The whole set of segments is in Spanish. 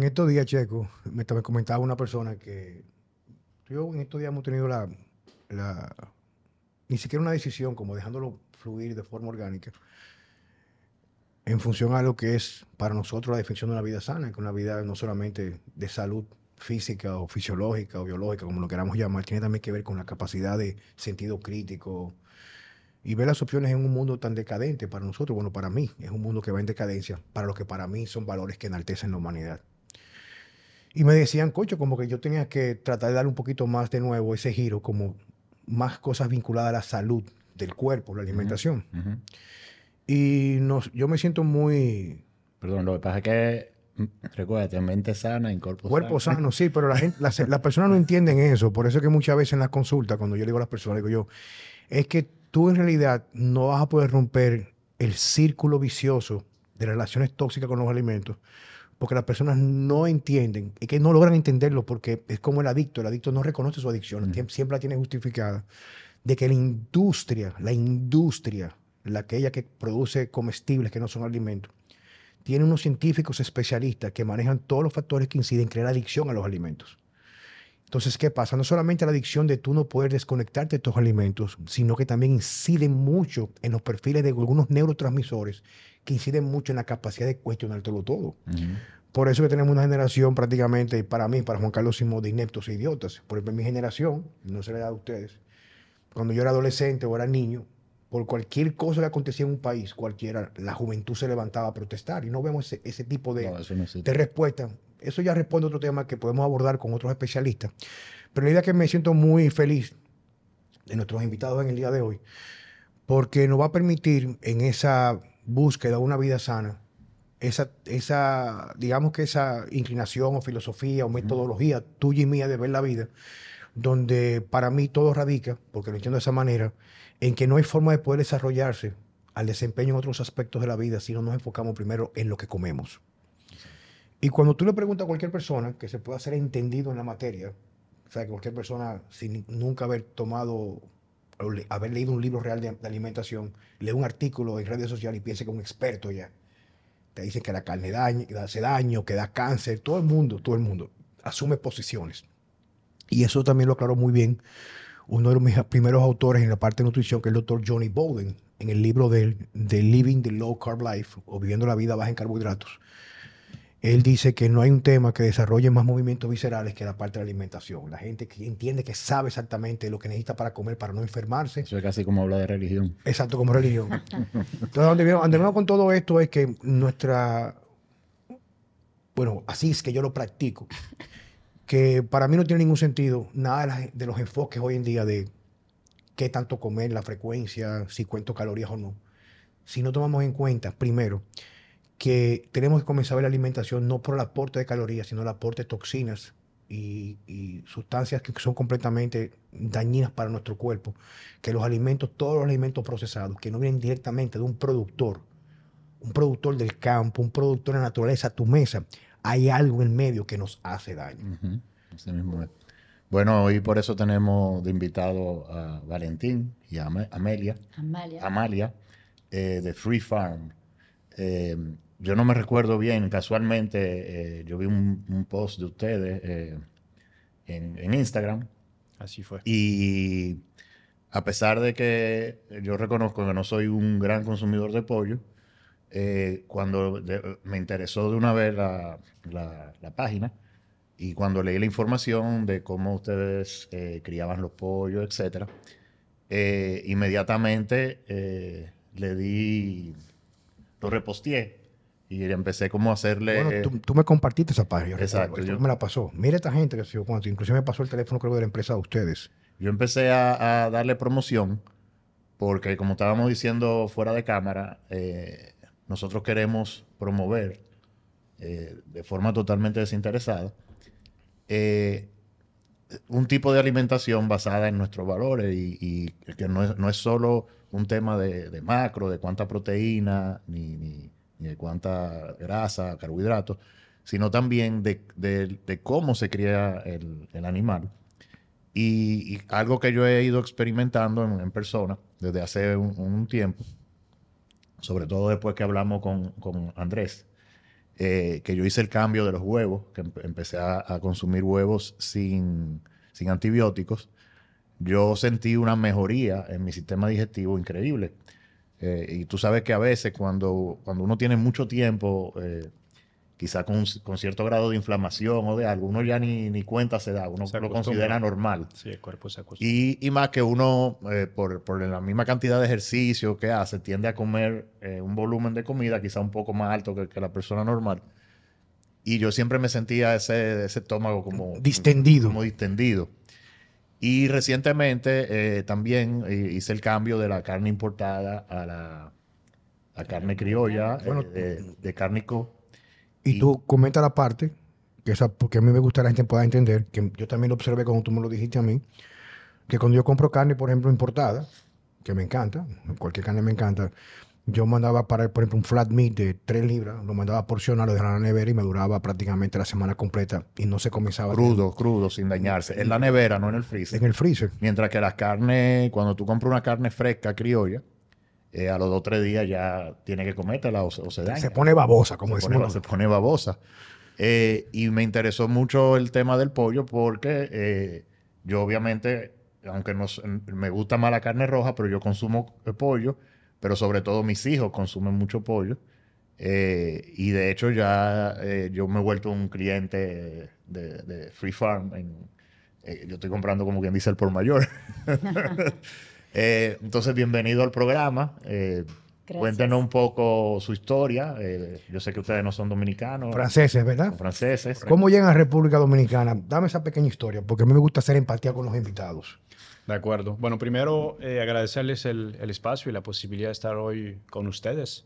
En estos días, Checo, me, me comentaba una persona que yo en estos días hemos tenido la, la, ni siquiera una decisión, como dejándolo fluir de forma orgánica, en función a lo que es para nosotros la definición de una vida sana, que una vida no solamente de salud física o fisiológica o biológica, como lo queramos llamar, tiene también que ver con la capacidad de sentido crítico y ver las opciones en un mundo tan decadente para nosotros, bueno, para mí es un mundo que va en decadencia, para lo que para mí son valores que enaltecen la humanidad. Y me decían, cocho, como que yo tenía que tratar de dar un poquito más de nuevo ese giro, como más cosas vinculadas a la salud del cuerpo, la alimentación. Y nos, yo me siento muy... Perdón, lo que pasa es que, mm, recuérdate, mente sana en cuerpo, cuerpo sano. sí, pero la gente, las, personas no entienden eso. Por eso es que muchas veces en las consultas, cuando yo le digo a las personas, digo yo, es que tú en realidad no vas a poder romper el círculo vicioso de relaciones tóxicas con los alimentos porque las personas no entienden y que no logran entenderlo porque es como el adicto, el adicto no reconoce su adicción, siempre la tiene justificada, de que la industria, la industria, la aquella que produce comestibles que no son alimentos, tiene unos científicos especialistas que manejan todos los factores que inciden en crear adicción a los alimentos. Entonces, ¿qué pasa? No solamente la adicción de tú no poder desconectarte de estos alimentos, sino que también inciden mucho en los perfiles de algunos neurotransmisores que inciden mucho en la capacidad de cuestionártelo todo. Por eso que tenemos una generación prácticamente, para mí, para Juan Carlos Simón, de ineptos e idiotas. Por ejemplo, mi generación, no se le da a ustedes, cuando yo era adolescente o era niño, por cualquier cosa que acontecía en un país, cualquiera, la juventud se levantaba a protestar y no vemos ese, tipo de, de respuesta. Eso ya responde a otro tema que podemos abordar con otros especialistas. Pero la idea es que me siento muy feliz de nuestros invitados en el día de hoy, porque nos va a permitir en esa búsqueda de una vida sana, esa, esa, digamos que esa inclinación o filosofía o metodología tuya y mía de ver la vida, donde para mí todo radica, porque lo entiendo de esa manera, en que no hay forma de poder desarrollarse al desempeño en otros aspectos de la vida si no nos enfocamos primero en lo que comemos. Y cuando tú le preguntas a cualquier persona que se pueda ser entendido en la materia, o sea, que cualquier persona sin nunca haber tomado haber leído un libro real de, alimentación, lee un artículo en redes sociales y piensa que es un experto ya. Te dicen que la carne daña, que hace daño, que da cáncer. Todo el mundo, todo el mundo asume posiciones. Y eso también lo aclaró muy bien uno de mis primeros autores en la parte de nutrición, que es el doctor Johnny Bowden, en el libro de, de Living the Low Carb Life o Viviendo la Vida Baja en Carbohidratos él dice que no hay un tema que desarrolle más movimientos viscerales que la parte de la alimentación. La gente que entiende que sabe exactamente lo que necesita para comer, para no enfermarse. Eso es casi como habla de religión. Exacto, como religión. Entonces, donde vengo con todo esto es que nuestra... Bueno, así es que yo lo practico. Que para mí no tiene ningún sentido nada de los enfoques hoy en día de qué tanto comer, la frecuencia, si cuento calorías o no. Si no tomamos en cuenta, primero, que tenemos que comenzar a ver la alimentación no por el aporte de calorías, sino el aporte de toxinas y, sustancias que son completamente dañinas para nuestro cuerpo. Que los alimentos, todos los alimentos procesados, que no vienen directamente de un productor, un productor del campo, un productor de la naturaleza a tu mesa, hay algo en medio que nos hace daño. Bueno, hoy por eso tenemos de invitado a Valentín y a Amelia. Amalia. Amalia, eh, de Free Farm. Eh, yo no me recuerdo bien, casualmente eh, yo vi un, post de ustedes eh, en, Instagram. Así fue. Y a pesar de que yo reconozco que no soy un gran consumidor de pollo, eh, cuando me interesó de una vez la, página y cuando leí la información de cómo ustedes criaban los pollos, etc., inmediatamente le di, lo reposteé y empecé como a hacerle... Bueno, tú, me compartiste esa página. Exacto. Yo, me la pasó. Mira esta gente que se cuánto. Inclusive me pasó el teléfono creo de la empresa de ustedes. Yo empecé a, darle promoción porque como estábamos diciendo fuera de cámara, eh, nosotros queremos promover eh, de forma totalmente desinteresada eh, un tipo de alimentación basada en nuestros valores y, que no es, no es, solo un tema de, macro, de cuánta proteína, ni cuánta grasa, carbohidratos, sino también de, cómo se cría el, animal. Y, algo que yo he ido experimentando en, persona desde hace un, tiempo, sobre todo después que hablamos con, Andrés, eh, que yo hice el cambio de los huevos, que empecé a, consumir huevos sin, sin, antibióticos, yo sentí una mejoría en mi sistema digestivo increíble. Eh, y tú sabes que a veces cuando, cuando uno tiene mucho tiempo eh, quizá con, cierto grado de inflamación o de algo, uno ya ni, ni cuenta se da, uno lo considera normal. Sí, el cuerpo se acostumbra. Y, y más que uno, eh, por, por, la misma cantidad de ejercicio que hace, tiende a comer eh, un volumen de comida quizá un poco más alto que, que, la persona normal. Y yo siempre me sentía ese, ese estómago como... Distendido. Como distendido. Y recientemente eh, también hice el cambio de la carne importada a la, la carne criolla, de, de cárnico y, tú comenta la parte, que esa, porque a mí me gusta que la gente pueda entender, que yo también lo observé como tú me lo dijiste a mí, que cuando yo compro carne, por ejemplo, importada, que me encanta, cualquier carne me encanta, yo mandaba para, por ejemplo, un flat meat de 3 libras, lo mandaba a porcionar, lo dejaba en la nevera y me duraba prácticamente la semana completa y no se comenzaba. Crudo, crudo, sin dañarse. En la nevera, no en el freezer. En el freezer. Mientras que las carnes, cuando tú compras una carne fresca, criolla, eh, a los dos o tres días ya tiene que comértela o, se daña. Se pone babosa, como se decimos. se pone babosa. Eh, y me interesó mucho el tema del pollo porque eh, yo obviamente, aunque no, me gusta más la carne roja, pero yo consumo pollo, pero sobre todo mis hijos consumen mucho pollo. y de hecho ya yo me he vuelto un cliente de, Free Farm. yo estoy comprando como quien dice el por mayor. Eh, entonces, bienvenido al programa. Eh, cuéntenos un poco su historia. Eh, yo sé que ustedes no son dominicanos. Franceses, ¿verdad? franceses. ¿Cómo llegan a República Dominicana? Dame esa pequeña historia, porque a mí me gusta hacer empatía con los invitados. De acuerdo. Bueno, primero agradecerles el, espacio y la posibilidad de estar hoy con ustedes.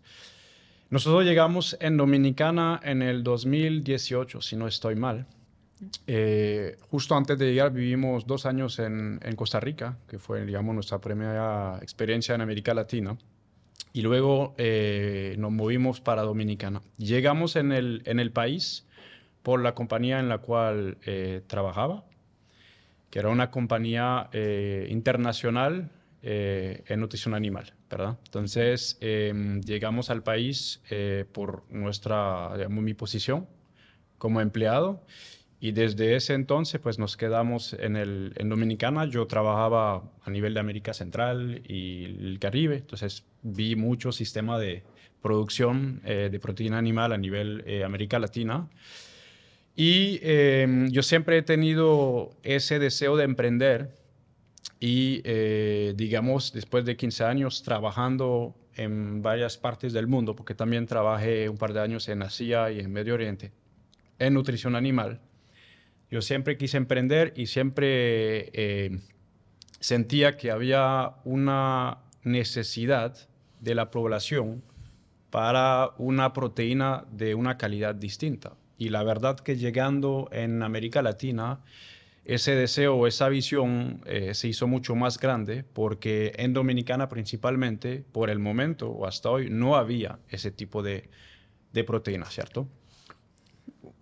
Nosotros llegamos en Dominicana en el 2018, si no estoy mal. Eh, justo antes de llegar vivimos dos años en, Costa Rica, que fue, digamos, nuestra primera experiencia en América Latina. Y luego eh, nos movimos para Dominicana. Llegamos en el, en el país por la compañía en la cual eh, trabajaba, que era una compañía internacional en nutrición animal, ¿verdad? Entonces, em, llegamos al país por nuestra, digamos, mi posición como empleado y desde ese entonces, pues nos quedamos en, el, en Dominicana. Yo trabajaba a nivel de América Central y el Caribe, entonces vi mucho sistema de producción eh, de proteína animal a nivel eh, América Latina. Y em, yo siempre he tenido ese deseo de emprender y, eh, digamos, después de 15 años trabajando en varias partes del mundo, porque también trabajé un par de años en Asia y en Medio Oriente, en nutrición animal yo siempre quise emprender y siempre eh, sentía que había una necesidad de la población para una proteína de una calidad distinta. Y la verdad que llegando en América Latina, ese deseo esa visión eh, se hizo mucho más grande porque en Dominicana principalmente, por el momento o hasta hoy, no había ese tipo de, de proteína, ¿cierto?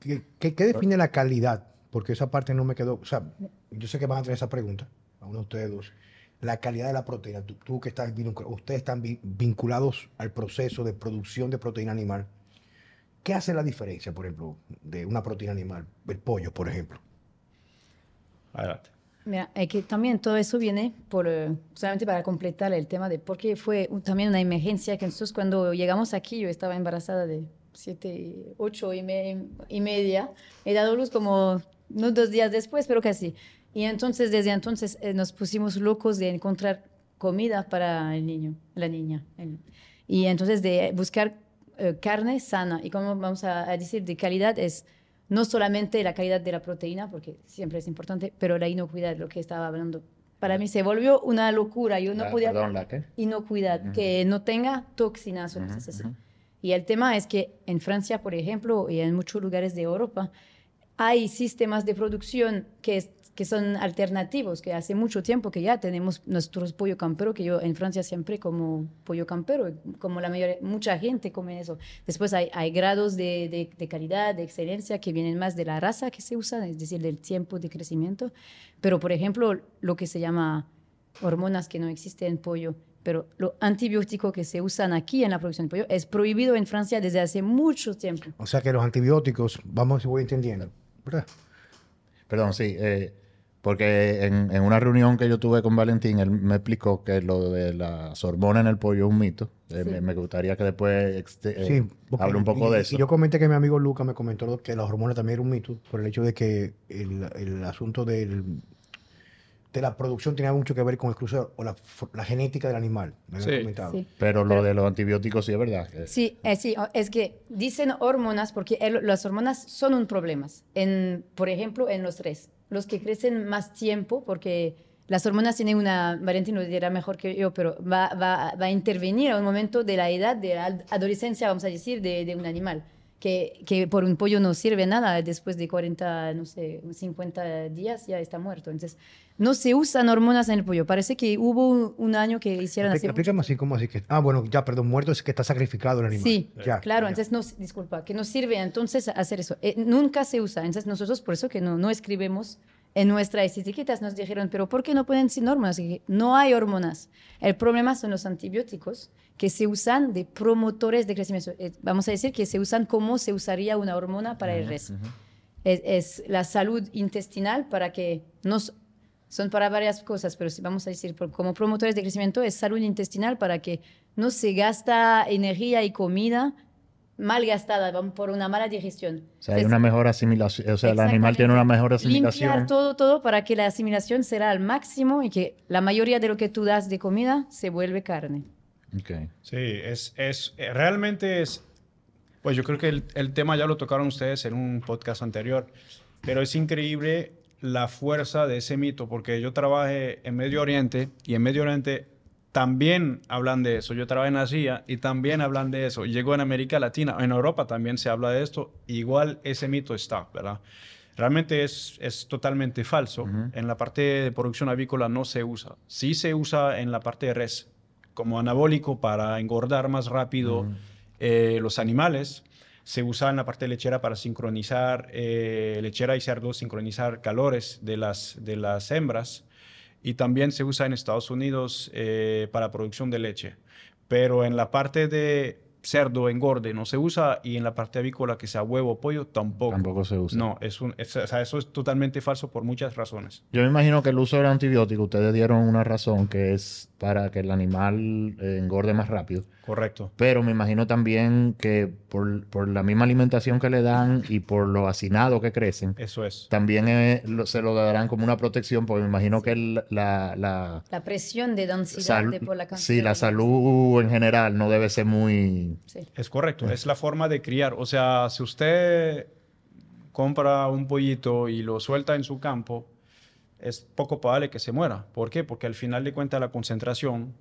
¿Qué, define la calidad porque esa parte no me quedó. O sea, yo sé que van a tener esa pregunta, a uno de ustedes dos. La calidad de la proteína, tú, que estás ustedes están vinculados al proceso de producción de proteína animal. ¿Qué hace la diferencia, por ejemplo, de una proteína animal, el pollo, por ejemplo? Adelante. Mira, es que también todo eso viene por, eh, solamente para completar el tema de por qué fue también una emergencia que nosotros cuando llegamos aquí, yo estaba embarazada de siete, ocho y, y media, he dado luz como no dos días después, pero casi. Y entonces, desde entonces, eh, nos pusimos locos de encontrar comida para el niño, la niña. y entonces de buscar eh, carne sana. Y como vamos a, decir, de calidad es no solamente la calidad de la proteína, porque siempre es importante, pero la inocuidad, lo que estaba hablando. Para mí se volvió una locura. Yo no podía... Perdón, ¿la qué? Inocuidad, que no tenga toxinas. Y el tema es que en Francia, por ejemplo, y en muchos lugares de Europa, hay sistemas de producción que, que son alternativos, que hace mucho tiempo que ya tenemos nuestros pollo campero, que yo en Francia siempre como pollo campero, como la mayoría, mucha gente come eso. Después hay, hay grados de, de, calidad, de excelencia, que vienen más de la raza que se usa, es decir, del tiempo de crecimiento. Pero, por ejemplo, lo que se llama hormonas que no existen en pollo pero los antibióticos que se usan aquí en la producción de pollo es prohibido en Francia desde hace mucho tiempo. O sea que los antibióticos, vamos si voy entendiendo, ¿verdad? Perdón, sí. Eh, porque en, en, una reunión que yo tuve con Valentín, él me explicó que lo de las hormonas en el pollo es un mito. Eh, me, me, gustaría que después eh, sí, hable un poco y, de eso. Y yo comenté que mi amigo Luca me comentó que las hormonas también era un mito por el hecho de que el, el asunto del, de la producción tenía mucho que ver con el crucero o la, la genética del animal. Me Sí. comentado. Sí. Pero lo de los antibióticos sí es verdad. Sí, eh, sí, es que dicen hormonas porque el- las hormonas son un problema. En, por ejemplo, en los tres. Los que crecen más tiempo, porque las hormonas tienen una, Valentín lo dirá mejor que yo, pero va, va, va a intervenir a un momento de la edad, de la ad- adolescencia, vamos a decir, de, de un animal. Que, que por un pollo no sirve nada, después de 40, no sé, 50 días ya está muerto. Entonces, no se usan hormonas en el pollo. Parece que hubo un, un año que hicieron así. Explícame así, como así que. Ah, bueno, ya, perdón, muerto es que está sacrificado el animal. Sí, ya, claro, ya. entonces no, disculpa, que no sirve entonces hacer eso. Eh, nunca se usa, entonces nosotros por eso que no, no escribimos en nuestras etiquetas, nos dijeron, pero ¿por qué no pueden sin hormonas? No hay hormonas. El problema son los antibióticos que se usan de promotores de crecimiento. Eh, vamos a decir que se usan como se usaría una hormona para el res. es, es la salud intestinal para que nos son para varias cosas, pero si vamos a decir por- como promotores de crecimiento es salud intestinal para que no se gasta energía y comida mal gastada por una mala digestión. O sea, hay Es una mejor asimilación. O sea, el animal tiene una mejor asimilación. Limpiar todo, todo para que la asimilación será al máximo y que la mayoría de lo que tú das de comida se vuelve carne. Ok. Sí, es, es, eh, realmente es, pues yo creo que el, el tema ya lo tocaron ustedes en un podcast anterior, pero es increíble la fuerza de ese mito, porque yo trabajé en Medio Oriente y en Medio Oriente también hablan de eso. Yo trabajé en Asia y también hablan de eso. Llegó en América Latina, en Europa también se habla de esto. Igual ese mito está, ¿verdad? Realmente es, es totalmente falso. En la parte de producción avícola no se usa. Sí se usa en la parte de res como anabólico para engordar más rápido eh, los animales. Se usa en la parte lechera para sincronizar, eh, lechera y cerdo, sincronizar calores de las, de las hembras. Y también se usa en Estados Unidos eh, para producción de leche. Pero en la parte de cerdo, engorde, no se usa. Y en la parte avícola, que sea huevo o pollo, tampoco. Tampoco se usa. No, es un, es- o sea, eso es totalmente falso por muchas razones. Yo me imagino que el uso del antibiótico, ustedes dieron una razón que es para que el animal eh, engorde más rápido. Correcto. Pero me imagino también que por, por la misma alimentación que le dan y por lo hacinado que crecen, Eso es. también eh, lo- se lo darán como una protección, porque me imagino que el- la, la, La presión de densidad sal- de por la cantidad sí, la salud en general no debe ser muy... Sí. Es correcto, es la forma de criar. O sea, si usted compra un pollito y lo suelta en su campo, es poco probable que se muera. ¿Por qué? Porque al final de cuentas la concentración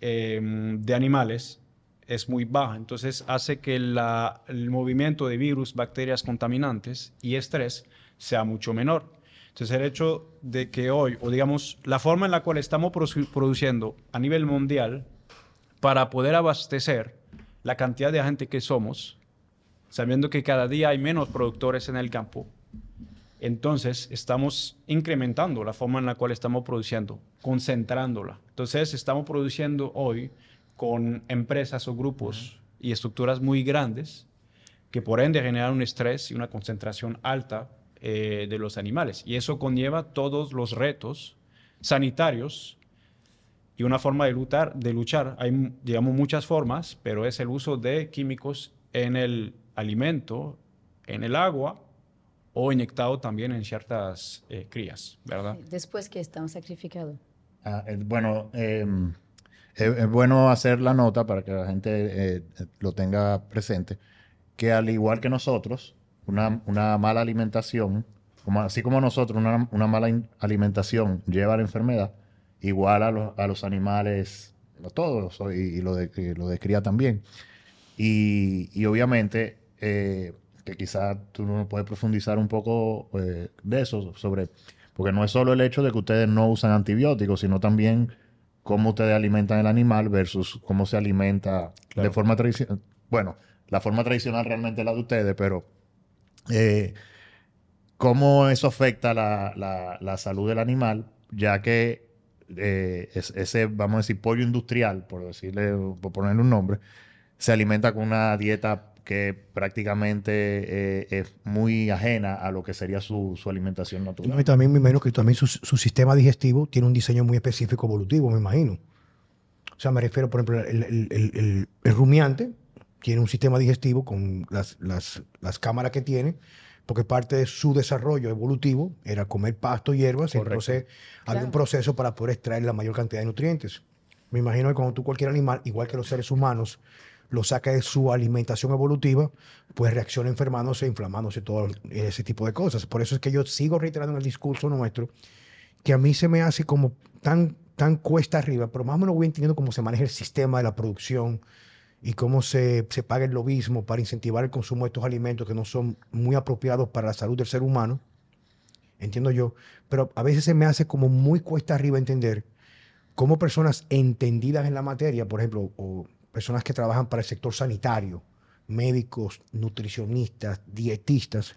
eh, de animales es muy baja. Entonces hace que la- el movimiento de virus, bacterias contaminantes y estrés sea mucho menor. Entonces el hecho de que hoy, o digamos, la forma en la cual estamos produ- produciendo a nivel mundial para poder abastecer la cantidad de gente que somos, sabiendo que cada día hay menos productores en el campo, entonces estamos incrementando la forma en la cual estamos produciendo, concentrándola. Entonces estamos produciendo hoy con empresas o grupos y estructuras muy grandes que por ende generan un estrés y una concentración alta eh, de los animales. Y eso conlleva todos los retos sanitarios y una forma de luchar, de luchar. Hay, digamos, muchas formas, pero es el uso de químicos en el alimento, en el agua o inyectado también en ciertas eh, crías, ¿verdad? Después que están sacrificados. Ah, eh, bueno, eh, es, es bueno hacer la nota para que la gente eh, lo tenga presente, que al igual que nosotros, una, una mala alimentación, como, así como nosotros, una, una mala in- alimentación lleva a la enfermedad, igual a los, a los animales, a todos, y, y lo, de, y lo de cría también. Y, y obviamente, eh, que quizás tú no puedes profundizar un poco eh, de eso, sobre, porque no es solo el hecho de que ustedes no usan antibióticos, sino también cómo ustedes alimentan el animal versus cómo se alimenta Claro. de forma tradicional. Bueno, la forma tradicional realmente es la de ustedes, pero eh, cómo eso afecta la, la- la salud del animal, ya que eh, ese, vamos a decir, pollo industrial, por decirle, por ponerle un nombre, se alimenta con una dieta que prácticamente eh, es muy ajena a lo que sería su, alimentación natural. y también me imagino que también su, sistema digestivo tiene un diseño muy específico evolutivo, me imagino. O sea, me refiero, por ejemplo, el, rumiante tiene un sistema digestivo con las, las, cámaras que tiene, porque parte de su desarrollo evolutivo era comer pasto y hierbas, entonces había un proceso para poder extraer la mayor cantidad de nutrientes. Me imagino que cuando tú cualquier animal, igual que los seres humanos, lo saca de su alimentación evolutiva, pues reacciona enfermándose, inflamándose, todo ese tipo de cosas. Por eso es que yo sigo reiterando en el discurso nuestro que a mí se me hace como tan, tan cuesta arriba, pero más o menos voy entendiendo cómo se maneja el sistema de la producción y cómo se, se paga el lobismo para incentivar el consumo de estos alimentos que no son muy apropiados para la salud del ser humano. Entiendo yo, pero a veces se me hace como muy cuesta arriba entender cómo personas entendidas en la materia, por ejemplo, o personas que trabajan para el sector sanitario, médicos, nutricionistas, dietistas,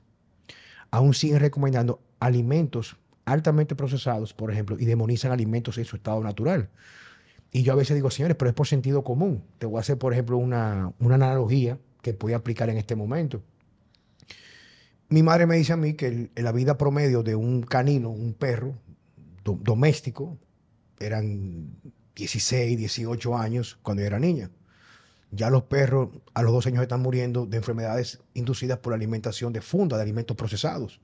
aún siguen recomendando alimentos altamente procesados, por ejemplo, y demonizan alimentos en su estado natural. Y yo a veces digo, señores, pero es por sentido común. Te voy a hacer, por ejemplo, una, analogía que a aplicar en este momento. Mi madre me dice a mí que la vida promedio de un canino, un perro doméstico, eran 16, 18 años cuando yo era niña. Ya los perros a los dos años están muriendo de enfermedades inducidas por la alimentación de funda, de alimentos procesados.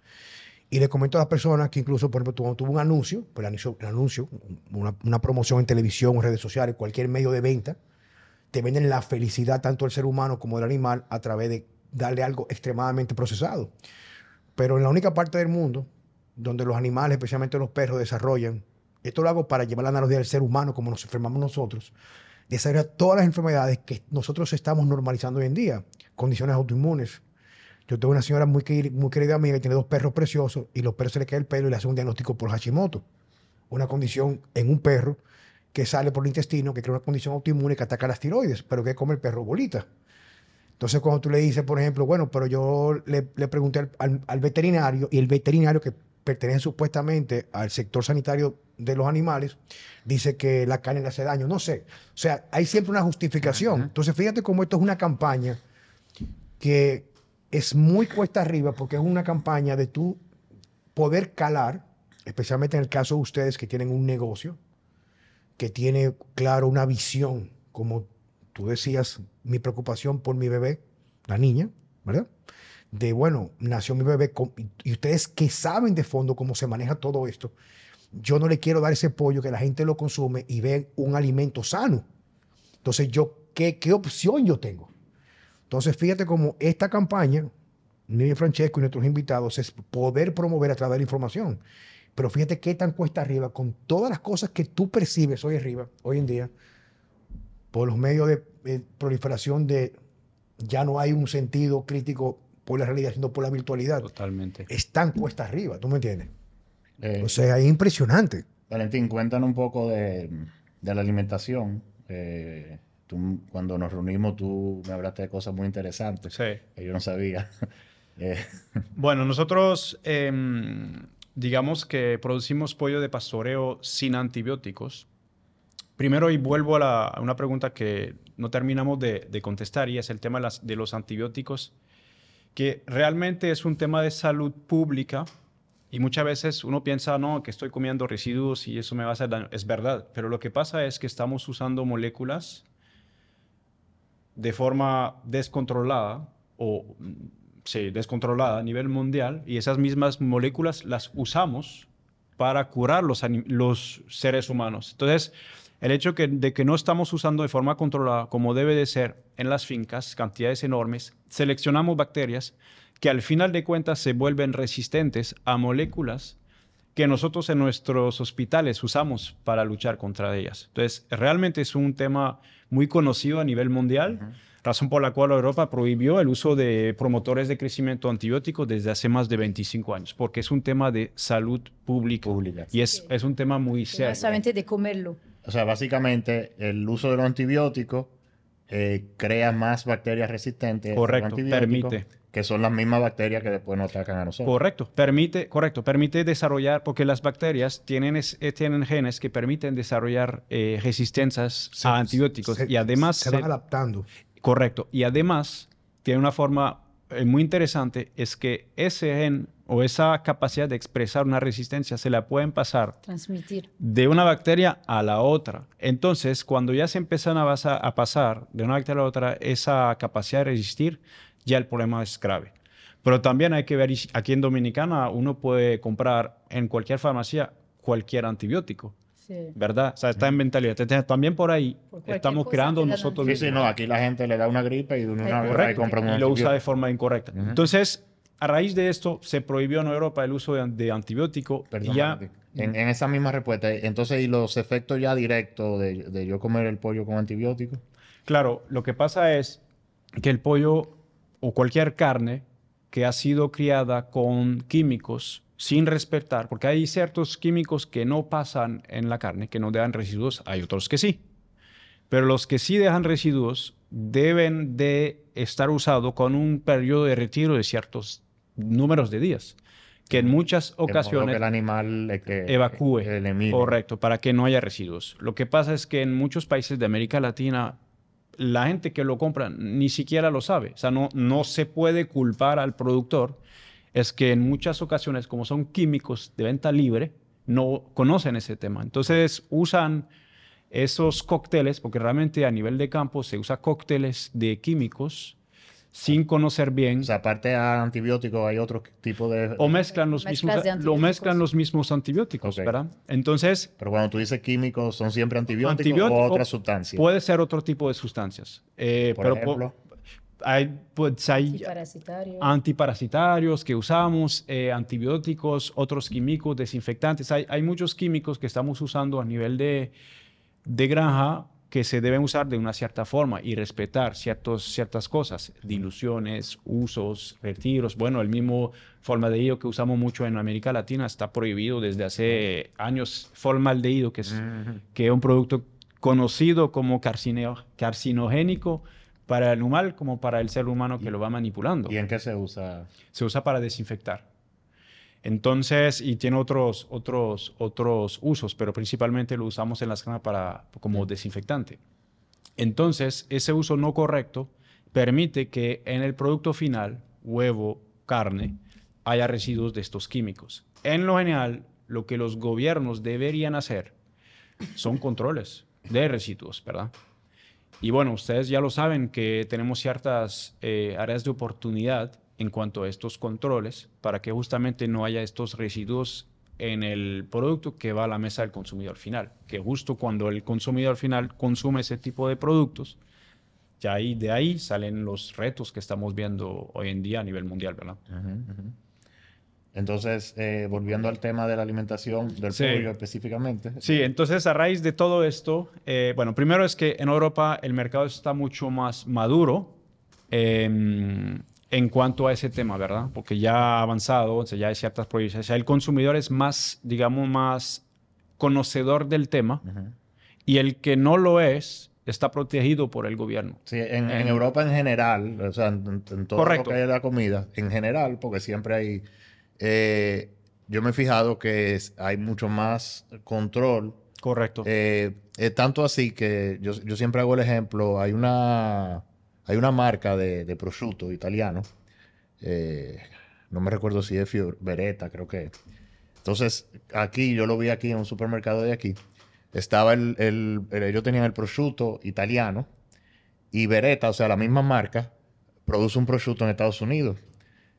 Y le comento a las personas que incluso, por ejemplo, tuvo, un anuncio, pues el anuncio, una, promoción en televisión, redes sociales, cualquier medio de venta, te venden la felicidad tanto del ser humano como del animal a través de darle algo extremadamente procesado. Pero en la única parte del mundo donde los animales, especialmente los perros, desarrollan, esto lo hago para llevar la analogía del ser humano como nos enfermamos nosotros, desarrolla todas las enfermedades que nosotros estamos normalizando hoy en día, condiciones autoinmunes. Yo tengo una señora muy, muy querida amiga que tiene dos perros preciosos y los perros se le cae el pelo y le hace un diagnóstico por Hashimoto, una condición en un perro que sale por el intestino, que crea una condición autoinmune que ataca las tiroides, pero que come el perro bolita. Entonces, cuando tú le dices, por ejemplo, bueno, pero yo le, pregunté al, veterinario y el veterinario que pertenece supuestamente al sector sanitario de los animales, dice que la carne le hace daño. No sé. O sea, hay siempre una justificación. Entonces, fíjate cómo esto es una campaña que es muy cuesta arriba porque es una campaña de tú poder calar, especialmente en el caso de ustedes que tienen un negocio, que tiene, claro, una visión, como tú decías, mi preocupación por mi bebé, la niña, ¿verdad? de, bueno, nació mi bebé, y ustedes que saben de fondo cómo se maneja todo esto, yo no le quiero dar ese pollo que la gente lo consume y ve un alimento sano. Entonces, yo, ¿qué, qué opción yo tengo? Entonces, fíjate cómo esta campaña, Nidia Francesco y nuestros invitados, es poder promover a través de la información. Pero fíjate qué tan cuesta arriba con todas las cosas que tú percibes hoy arriba, hoy en día, por los medios de proliferación de ya no hay un sentido crítico por la realidad, sino por la virtualidad. Totalmente. Están cuesta arriba, ¿tú me entiendes? Eh, o sea, es impresionante. Valentín, cuéntanos un poco de, la alimentación. Eh, cuando nos reunimos, tú me hablaste de cosas muy interesantes sí. que yo no sabía. Eh, bueno, nosotros em, digamos que producimos pollo de pastoreo sin antibióticos. Primero, y vuelvo a, una pregunta que no terminamos de, contestar, y es el tema de los antibióticos que realmente es un tema de salud pública y muchas veces uno piensa, no, que estoy comiendo residuos y eso me va a hacer daño. Es verdad, pero lo que pasa es que estamos usando moléculas de forma descontrolada o sí, descontrolada a nivel mundial y esas mismas moléculas las usamos para curar los, los seres humanos. Entonces, el hecho de que no estamos usando de forma controlada, como debe de ser en las fincas, cantidades enormes, seleccionamos bacterias que al final de cuentas se vuelven resistentes a moléculas que nosotros en nuestros hospitales usamos para luchar contra ellas. Entonces, realmente es un tema muy conocido a nivel mundial, razón por la cual Europa prohibió el uso de promotores de crecimiento antibiótico desde hace más de 25 años, porque es un tema de salud pública, y es, es un tema muy serio. solamente de comerlo. O sea, básicamente el uso de los antibióticos eh, crea más bacterias resistentes. Correcto, permite. Que son las mismas bacterias que después nos atacan a nosotros. Correcto, permite, correcto, permite desarrollar, porque las bacterias tienen, es- eh, tienen genes que permiten desarrollar eh, resistencias Se- a antibióticos se- y además, se se- van adaptando. correcto, y además tiene una forma eh, muy interesante, es que ese gen o esa capacidad de expresar una resistencia se la pueden pasar Transmitir. de una bacteria a la otra. Entonces, cuando ya se empiezan a, basa- a pasar de una bacteria a la otra esa capacidad de resistir, ya el problema es grave. Pero también hay que ver, aquí en Dominicana uno puede comprar en cualquier farmacia cualquier antibiótico, Sí. ¿verdad? O sea, está en mentalidad. Entonces, También por ahí Por estamos creando nosotros Sí, mismos. sí, no, aquí la gente le da una gripe y una y Correcto. compra un Y lo usa de antibiótico. forma incorrecta. Entonces, a raíz de esto, se prohibió en Europa el uso de, de antibiótico. y Perdón, ya, en, en esa misma respuesta, entonces, ¿y los efectos ya directos de, de yo comer el pollo con antibióticos? Claro, lo que pasa es que el pollo o cualquier carne que ha sido criada con químicos sin respetar, porque hay ciertos químicos que no pasan en la carne, que no dejan residuos, hay otros que sí. Pero los que sí dejan residuos deben de estar usados con un periodo de retiro de ciertos números de días, que en muchas ocasiones que el animal eh, que- evacúe. Correcto, para que no haya residuos. Lo que pasa es que en muchos países de América Latina, la gente que lo compra ni siquiera lo sabe. O sea, no, no se puede culpar al productor. Es que en muchas ocasiones, como son químicos de venta libre, no conocen ese tema. Entonces usan esos cócteles, porque realmente a nivel de campo se usa cócteles de químicos sin conocer bien. O sea, aparte a antibióticos hay otro tipo de... o mezclan los Mezclas mismos, de lo mezclan los mismos antibióticos. ¿verdad? Entonces, Pero cuando tú dices químicos, ¿son siempre antibióticos Antibiótico o otras sustancias? Puede ser otro tipo de sustancias. Eh, Por pero ejemplo. hay, pues, hay Antiparasitario. antiparasitarios que usamos, eh, antibióticos, otros químicos, desinfectantes. Hay, hay muchos químicos que estamos usando a nivel de, de granja que se deben usar de una cierta forma y respetar ciertos, ciertas cosas, diluciones, usos, retiros. Bueno, el mismo formaldehído que usamos mucho en América Latina está prohibido desde hace años. Formaldehído, que es que es un producto conocido como carcinogénico para el animal como para el ser humano que lo va manipulando. ¿Y en qué se usa? Se usa para desinfectar. Entonces, y tiene otros, otros, otros usos, pero principalmente lo usamos en las granjas para, como desinfectante. Entonces, ese uso no correcto permite que en el producto final, huevo, carne, haya residuos de estos químicos. En lo general, lo que los gobiernos deberían hacer son controles de residuos, ¿verdad? Y bueno, ustedes ya lo saben que tenemos ciertas eh, áreas de oportunidad en cuanto a estos controles para que justamente no haya estos residuos en el producto que va a la mesa del consumidor final. Que justo cuando el consumidor final consume ese tipo de productos, ya ahí, de ahí salen los retos que estamos viendo hoy en día a nivel mundial, ¿verdad? Entonces, eh, volviendo al tema de la alimentación del Sí. pollo específicamente. Sí, entonces a raíz de todo esto, eh, bueno, primero es que en Europa el mercado está mucho más maduro em, en cuanto a ese tema, ¿verdad? Porque ya ha avanzado, o sea, ya hay ciertas prohibiciones, o sea, el consumidor es más, digamos, más conocedor del tema Ujú. y el que no lo es está protegido por el gobierno. Sí, en, en En- Europa en general, o sea, en, en todo Correcto. lo que hay de la comida, en general, porque siempre hay, eh, yo me he fijado que es- hay mucho más control, Correcto. eh, eh, tanto así que yo, yo siempre hago el ejemplo, hay una, hay una marca de, prosciutto italiano, eh, no me recuerdo si es Fior, Beretta, creo que es. Entonces, aquí, yo lo vi aquí en un supermercado de aquí, estaba el, el- el- ellos tenían el prosciutto italiano y Beretta, o sea, la misma marca, produce un prosciutto en Estados Unidos.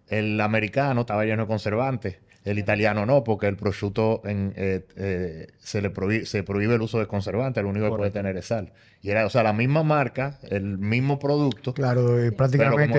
El americano estaba lleno de conservantes. El italiano no, porque el prosciutto en, eh, eh, se le prohíbe, se prohíbe el uso de conservantes, lo único que puede tener es sal. Y era, o sea, la misma marca, el mismo producto. Claro, eh, prácticamente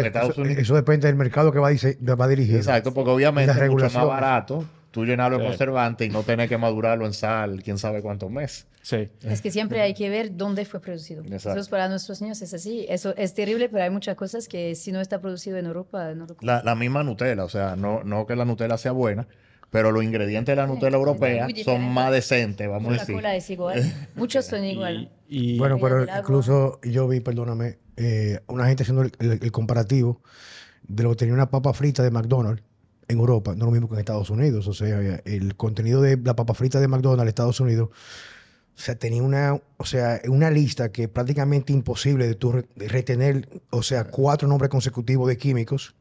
eso, depende del mercado que va, dice- va dirigido. Exacto, porque obviamente es mucho más barato tú llenarlo de Sí. conservante y no tener que madurarlo en sal, quién sabe cuántos meses. Sí. Es que siempre hay que ver dónde fue producido. Exacto. Entonces, para nuestros niños es así. Eso es terrible, pero hay muchas cosas que si no está producido en Europa, no lo La, la misma Nutella, o sea, no, no que la Nutella sea buena, pero los ingredientes de la Nutella europea son más decentes, vamos a decir. La cola es igual. Muchos son igual. Y, bueno, pero incluso yo vi, perdóname, eh, una gente haciendo el, comparativo de lo que tenía una papa frita de McDonald's en Europa, no lo mismo que en Estados Unidos. O sea, el contenido de la papa frita de McDonald's en Estados Unidos, o sea, tenía una, o sea, una lista que prácticamente imposible de tu retener, o sea, cuatro nombres consecutivos de químicos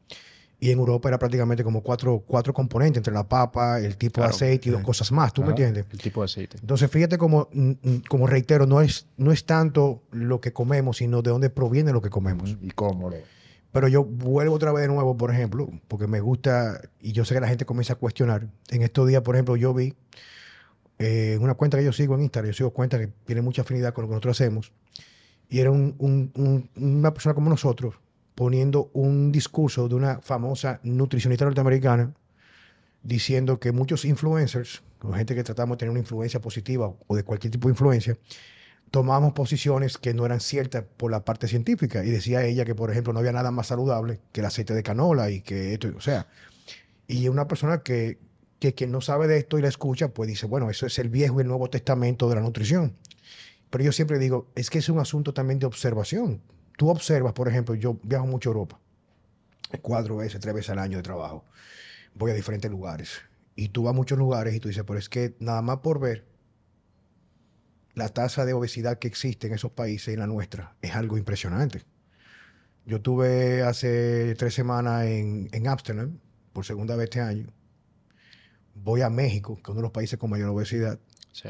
y en Europa era prácticamente como cuatro, cuatro componentes entre la papa, el tipo de aceite y dos cosas más. ¿Tú me entiendes? El tipo de aceite. Entonces, fíjate como, mm, mm, como reitero, no es, no es tanto lo que comemos, sino de dónde proviene lo que comemos. Y cómo. Pero yo vuelvo otra vez de nuevo, por ejemplo, porque me gusta y yo sé que la gente comienza a cuestionar. En estos días, por ejemplo, yo vi eh, una cuenta que yo sigo en Instagram, yo sigo cuenta que tiene mucha afinidad con lo que nosotros hacemos. Y era una persona como nosotros, poniendo un discurso de una famosa nutricionista norteamericana diciendo que muchos influencers, gente que tratamos de tener una influencia positiva o de cualquier tipo de influencia, tomamos posiciones que no eran ciertas por la parte científica. Y decía ella que, por ejemplo, no había nada más saludable que el aceite de canola y que esto, o sea, y una persona que, que quien no sabe de esto y la escucha, pues dice, bueno, eso es el viejo y el nuevo testamento de la nutrición. Pero yo siempre digo, es que es un asunto también de observación tú observas, por ejemplo, yo viajo mucho a Europa, cuatro veces, tres veces al año de trabajo, voy a diferentes lugares, y tú vas a muchos lugares y tú dices, pero es que nada más por ver la tasa de obesidad que existe en esos países y la nuestra es algo impresionante. Yo estuve hace tres semanas en, en Amsterdam, por segunda vez este año. Voy a México, que es uno de los países con mayor obesidad. Sí.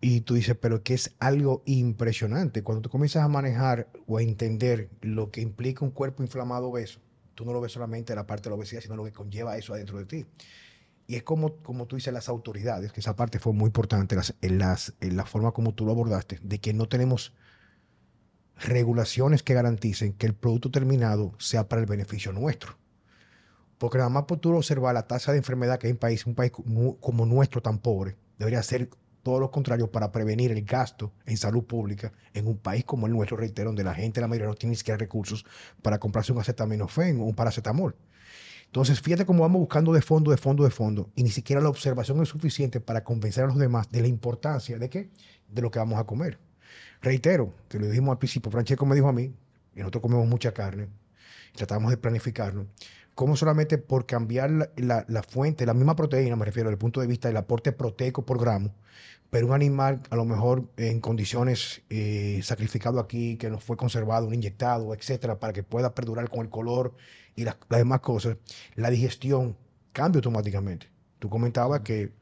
Y tú dices, pero que es algo impresionante. Cuando tú comienzas a manejar o a entender lo que implica un cuerpo inflamado obeso, tú no lo ves solamente la parte de la obesidad, sino lo que conlleva eso adentro de ti. Y es como, como tú dices, las autoridades, que esa parte fue muy importante en, las, en la forma como tú lo abordaste, de que no tenemos regulaciones que garanticen que el producto terminado sea para el beneficio nuestro. Porque nada más por tú observar la tasa de enfermedad que hay en país, un país como nuestro tan pobre, debería ser todo lo contrario para prevenir el gasto en salud pública en un país como el nuestro, reitero, donde la gente, la mayoría, no tiene ni siquiera recursos para comprarse un acetaminofén o un paracetamol. Entonces, fíjate cómo vamos buscando de fondo, de fondo, de fondo, y ni siquiera la observación es suficiente para convencer a los demás de la importancia de qué, de lo que vamos a comer. Reitero, que lo dijimos al principio, Francesco me dijo a mí, y nosotros comemos mucha carne, tratamos de planificarlo, cómo solamente por cambiar la, la, fuente, la misma proteína, me refiero desde el punto de vista del aporte proteico por gramo, pero un animal a lo mejor en condiciones eh, sacrificado aquí, que no fue conservado, inyectado, etcétera, para que pueda perdurar con el color y las, demás cosas, la digestión cambia automáticamente. Tú comentabas que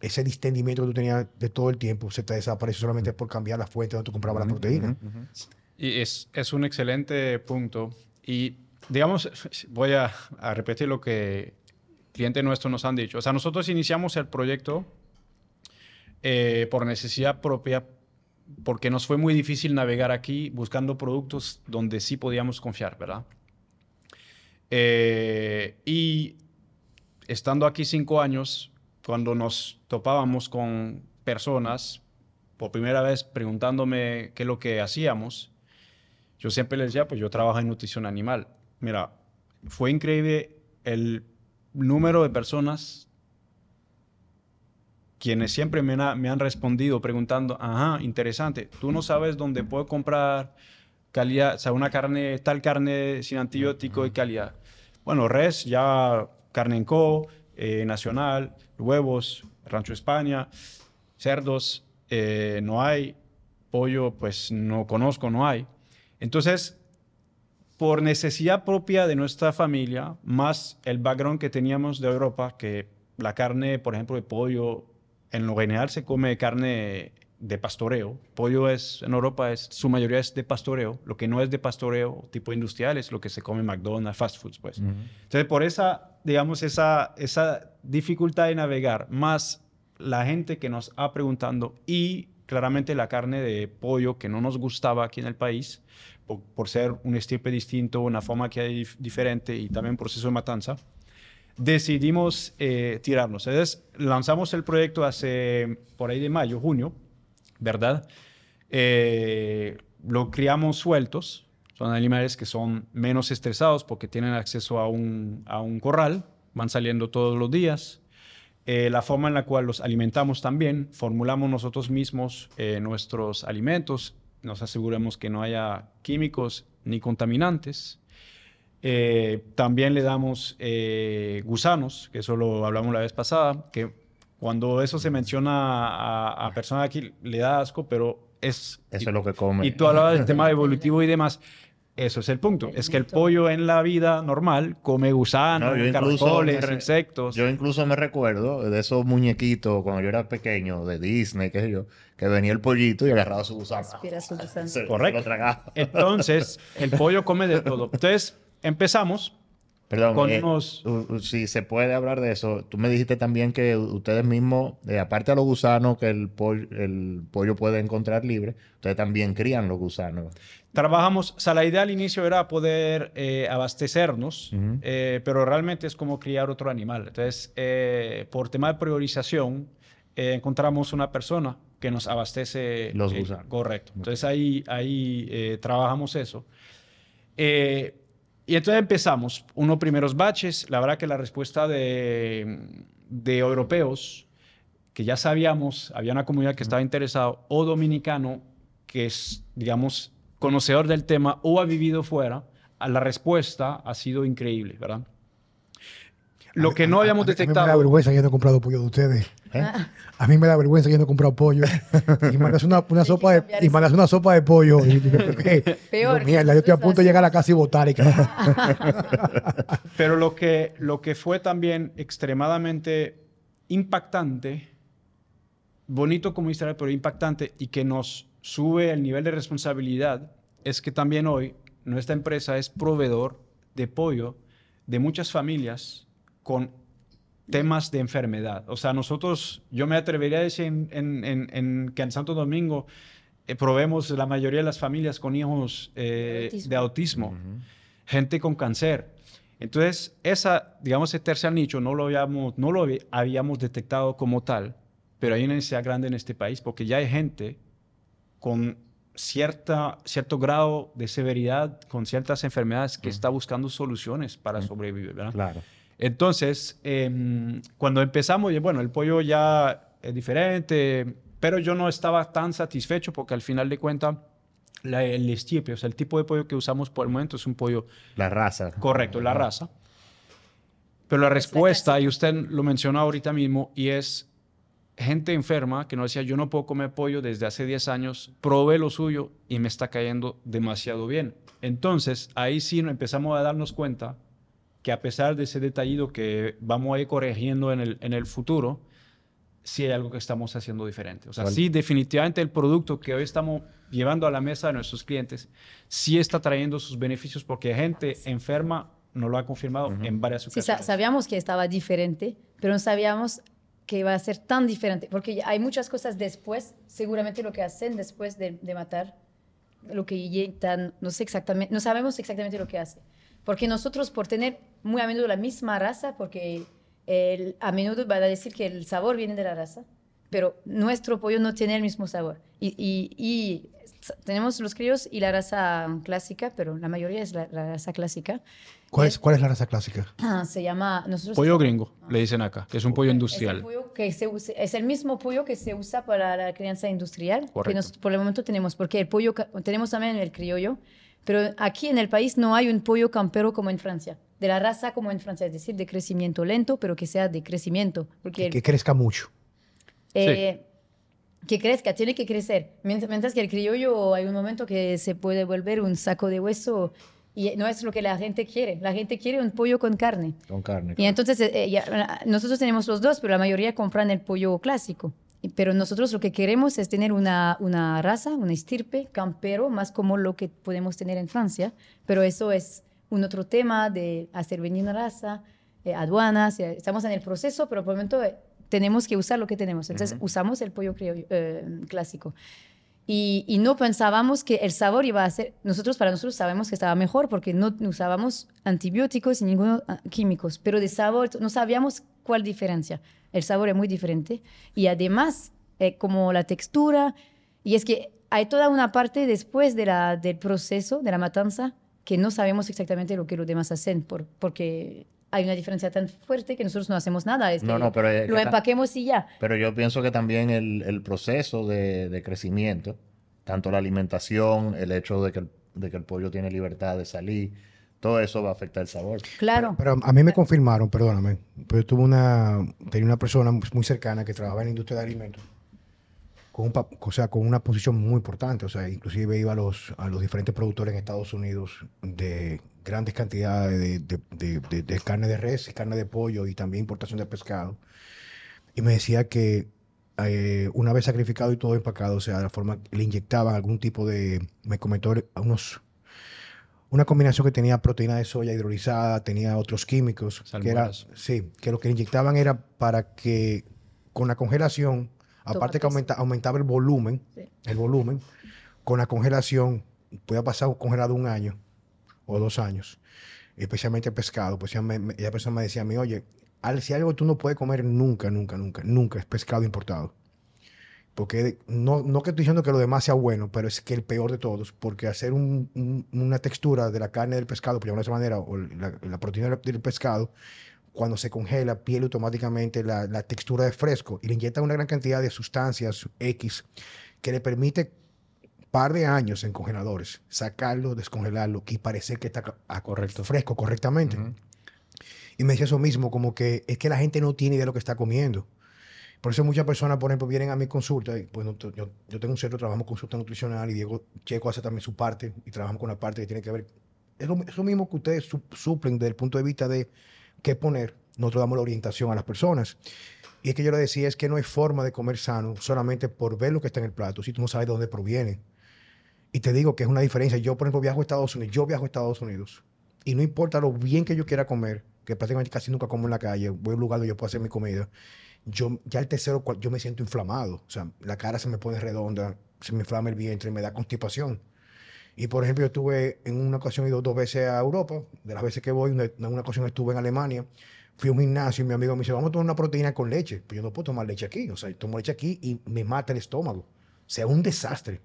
ese distendimiento que tú tenías de todo el tiempo se te desaparece solamente por cambiar la fuente donde tú comprabas la proteína. Y es, es, un excelente punto. Y digamos, voy a, a repetir lo que clientes nuestros nos han dicho. O sea, nosotros iniciamos el proyecto eh, por necesidad propia, porque nos fue muy difícil navegar aquí buscando productos donde sí podíamos confiar, ¿verdad? Eh, y estando aquí cinco años, cuando nos topábamos con personas, por primera vez preguntándome qué es lo que hacíamos, yo siempre les decía, pues yo trabajo en nutrición animal. Mira, fue increíble el número de personas quienes siempre me, han respondido preguntando, ajá, interesante, tú no sabes dónde puedo comprar calidad, o sea, una carne, tal carne sin antibiótico y calidad. Bueno, res, ya carne en co, eh, nacional, huevos, Rancho España, cerdos, eh, no hay, pollo, pues no conozco, no hay. Entonces, por necesidad propia de nuestra familia, más el background que teníamos de Europa, que la carne, por ejemplo, de pollo en lo general se come carne de pastoreo. Pollo es, en Europa, es, su mayoría es de pastoreo. Lo que no es de pastoreo, tipo industrial, es lo que se come en McDonald's, fast foods, pues. Entonces, por esa, digamos, esa, esa dificultad de navegar, más la gente que nos ha preguntando y claramente la carne de pollo que no nos gustaba aquí en el país, por, ser un estirpe distinto, una forma que hay diferente y también proceso de matanza, decidimos eh, tirarnos. Entonces, lanzamos el proyecto hace por ahí de mayo, junio, ¿verdad? Eh, lo criamos sueltos. Son animales que son menos estresados porque tienen acceso a un, a un corral, van saliendo todos los días. eh, la forma en la cual los alimentamos también, formulamos nosotros mismos eh, nuestros alimentos, nos aseguramos que no haya químicos ni contaminantes. Eh, también le damos gusanos, que eso lo hablamos la vez pasada, que cuando eso se menciona a, a personas aquí le da asco, pero es... Eso es lo que come. Y tú hablabas del tema evolutivo y demás. Eso es el punto. es que el pollo en la vida normal come gusanos, caracoles, insectos. Yo incluso me recuerdo de esos muñequitos cuando yo era pequeño, de Disney, qué sé yo, que venía el pollito y agarraba su gusano. Correcto. Entonces, el pollo come de todo. Entonces, empezamos Perdón, eh, si se puede hablar de eso, tú me dijiste también que ustedes mismos, eh, aparte de los gusanos que el, pollo, el pollo puede encontrar libre, ustedes también crían los gusanos. Trabajamos, o sea, la idea al inicio era poder eh, abastecernos, pero realmente es como criar otro animal. Entonces, por tema de priorización, encontramos una persona que nos abastece. Los gusanos. correcto. Entonces ahí, ahí trabajamos eso. Y entonces empezamos, unos primeros baches, la verdad que la respuesta de, europeos, que ya sabíamos, había una comunidad que estaba interesada, o dominicano, que es, digamos, conocedor del tema o ha vivido fuera, la respuesta ha sido increíble, ¿verdad? Lo que no habíamos detectado... A mí me da vergüenza que no he comprado pollo de ustedes. ¿Eh? A mí me da vergüenza que yo no he comprado pollo. Y mandas una, una sopa de, y mandas una sopa de pollo. Y Peor. mierda, yo estoy a punto de llegar a casa y votar. Pero lo que, lo que fue también extremadamente impactante, bonito como historia, pero impactante y que nos sube el nivel de responsabilidad, es que también hoy nuestra empresa es proveedor de pollo de muchas familias con temas de enfermedad. O sea, nosotros, yo me atrevería a decir en, que en Santo Domingo eh, probemos la mayoría de las familias con hijos eh, de autismo, gente con cáncer. Entonces, esa, digamos, ese tercer nicho no lo, habíamos, no lo habíamos detectado como tal, pero hay una necesidad grande en este país porque ya hay gente con cierta, cierto grado de severidad, con ciertas enfermedades que está buscando soluciones para sobrevivir. ¿verdad? Claro. Entonces, em, cuando empezamos, bueno, el pollo ya es diferente, pero yo no estaba tan satisfecho porque al final de cuentas, el estiepe, o sea, el tipo de pollo que usamos por el momento es un pollo... La raza. Correcto, la raza. Pero la respuesta, y usted lo mencionó ahorita mismo, y es gente enferma que nos decía, yo no puedo comer pollo desde hace 10 años, probé lo suyo y me está cayendo demasiado bien. Entonces, ahí sí empezamos a darnos cuenta que a pesar de ese detallido que vamos a ir corrigiendo en el, en el futuro, sí hay algo que estamos haciendo diferente. O sea, sí, definitivamente el producto que hoy estamos llevando a la mesa de nuestros clientes sí está trayendo sus beneficios porque gente enferma nos lo ha confirmado en varias ocasiones. Sí, sabíamos que estaba diferente, pero no sabíamos que iba a ser tan diferente, porque hay muchas cosas después, seguramente lo que hacen después de, de matar, lo que inyectan, no sé exactamente, no sabemos exactamente lo que hace. Porque nosotros, por tener muy a menudo la misma raza, porque a menudo van a decir que el sabor viene de la raza, pero nuestro pollo no tiene el mismo sabor. Y, tenemos los críos y la raza clásica, pero la mayoría es la, raza clásica. ¿Cuál es, ¿Cuál es la raza clásica? Ah, se llama... pollo gringo, le dicen acá, que es un pollo industrial. Es el, que se es el mismo pollo que se usa para la crianza industrial, que por el momento tenemos, porque el pollo, tenemos también el criollo, pero aquí en el país no hay un pollo campero como en Francia, de la raza como en Francia, es decir, de crecimiento lento, pero que sea de crecimiento. Porque que, crezca mucho. Eh, que crezca, tiene que crecer. Mientras, que el criollo hay un momento que se puede volver un saco de hueso y no es lo que la gente quiere. La gente quiere un pollo con carne. Con carne. Y entonces eh, nosotros tenemos los dos, pero la mayoría compran el pollo clásico. Pero nosotros lo que queremos es tener una, una raza, una estirpe, campero, más como lo que podemos tener en Francia. Pero eso es un otro tema de hacer venir una raza, eh, aduanas. Eh, estamos en el proceso, pero por el momento eh, tenemos que usar lo que tenemos. Entonces usamos el pollo clásico. Y, y, no pensábamos que el sabor iba a ser, nosotros para nosotros sabemos que estaba mejor porque no usábamos antibióticos y ninguno ah, químicos, pero de sabor no sabíamos cuál diferencia el sabor es muy diferente. Y además, eh, como la textura, y es que hay toda una parte después de la, del proceso, de la matanza, que no sabemos exactamente lo que los demás hacen, por, porque hay una diferencia tan fuerte que nosotros no hacemos nada. Es No, que no, pero es lo que empaquemos y ya. Pero yo pienso que también el, el proceso de, de crecimiento, tanto la alimentación, el hecho de que el, de que el pollo tiene libertad de salir, todo eso va a afectar el sabor. Claro. Pero a mí me confirmaron, perdóname, pero yo tuve una, tenía una persona muy cercana que trabajaba en la industria de alimentos, con, un, pa- o sea, con una posición muy importante, o sea, inclusive iba a los, a los diferentes productores en Estados Unidos de grandes cantidades de, de- de- de- de carne de res y carne de pollo y también importación de pescado. Y me decía que eh, una vez sacrificado y todo empacado, o sea, de la forma le inyectaban algún tipo de, me comentó unos una combinación que tenía proteína de soya hidrolizada, tenía otros químicos, que era, Salmueras. sí, que lo que le inyectaban era para que con la congelación, aparte que aumenta- aumentaba el volumen, Sí. el volumen, con la congelación podía pasar congelado un año o dos años, especialmente pescado, pues ya me, esa persona me decía a mí, oye, al- si algo tú no puedes comer nunca, nunca, nunca, nunca, es pescado importado. Porque no, no que estoy diciendo que lo demás sea bueno, pero es que el peor de todos, porque hacer un- un- una textura de la carne del pescado, por llamarlo de esa manera, o la, la proteína del- pescado, cuando se congela, pierde automáticamente la, la textura de fresco y le inyectan una gran cantidad de sustancias X que le permite par de años en congeladores, sacarlo, descongelarlo y parecer que está a- Correcto. fresco correctamente. Y me decía eso mismo, como que es que la gente no tiene idea de lo que está comiendo. Por eso muchas personas, por ejemplo, vienen a mi consulta. Y, bueno, t- yo, yo tengo un centro, trabajamos consulta nutricional y Diego Checo hace también su parte y trabajamos con la parte que tiene que ver. Es lo, es lo mismo que ustedes su- suplen desde el punto de vista de qué poner. Nosotros damos la orientación a las personas. Y es que yo le decía, es que no hay forma de comer sano solamente por ver lo que está en el plato, si tú no sabes de dónde proviene. Y te digo que es una diferencia. Yo, por ejemplo, viajo a Estados Unidos. Yo viajo a Estados Unidos. Y no importa lo bien que yo quiera comer, que prácticamente casi nunca como en la calle, voy a un lugar donde yo puedo hacer mi comida. Yo, ya el tercero, yo me siento inflamado. O sea, la cara se me pone redonda, se me inflama el vientre, me da constipación. Y por ejemplo, yo estuve en una ocasión, he ido dos veces a Europa. De las veces que voy, en una ocasión estuve en Alemania. Fui a un gimnasio y mi amigo me dice, vamos a tomar una proteína con leche. Pues yo no puedo tomar leche aquí. O sea, tomo leche aquí y me mata el estómago. O sea, un desastre.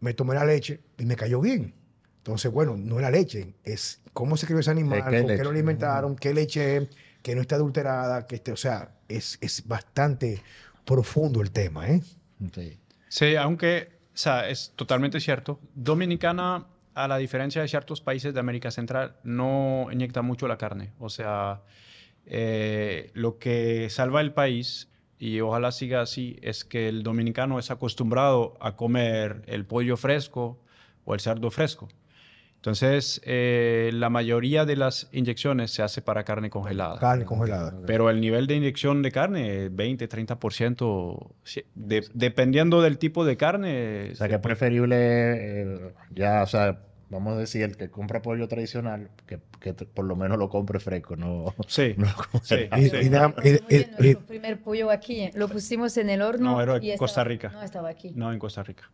Me tomé la leche y me cayó bien. Entonces, bueno, no es la leche, es cómo se crió ese animal, ¿De con qué lo alimentaron, qué leche es, que no está adulterada, que esté, o sea, es, es bastante profundo el tema, ¿eh? Sí. Sí, aunque, o sea, es totalmente cierto. Dominicana, a la diferencia de ciertos países de América Central, no inyecta mucho la carne. O sea, eh, lo que salva el país, y ojalá siga así, es que el dominicano es acostumbrado a comer el pollo fresco o el cerdo fresco. Entonces, eh, la mayoría de las inyecciones se hace para carne congelada. Carne congelada. Pero el nivel de inyección de carne, 20, 30%, sí, de- dependiendo del tipo de carne. O sea, que es preferible eh, ya, o sea, vamos a decir, el que compra pollo tradicional, que, que por lo menos lo compre fresco, no, Sí, no sí. Y- sí. y da- nuestro primer pollo aquí, lo pusimos en el horno. No, era estaba- Costa Rica. No, estaba aquí. No, en Costa Rica.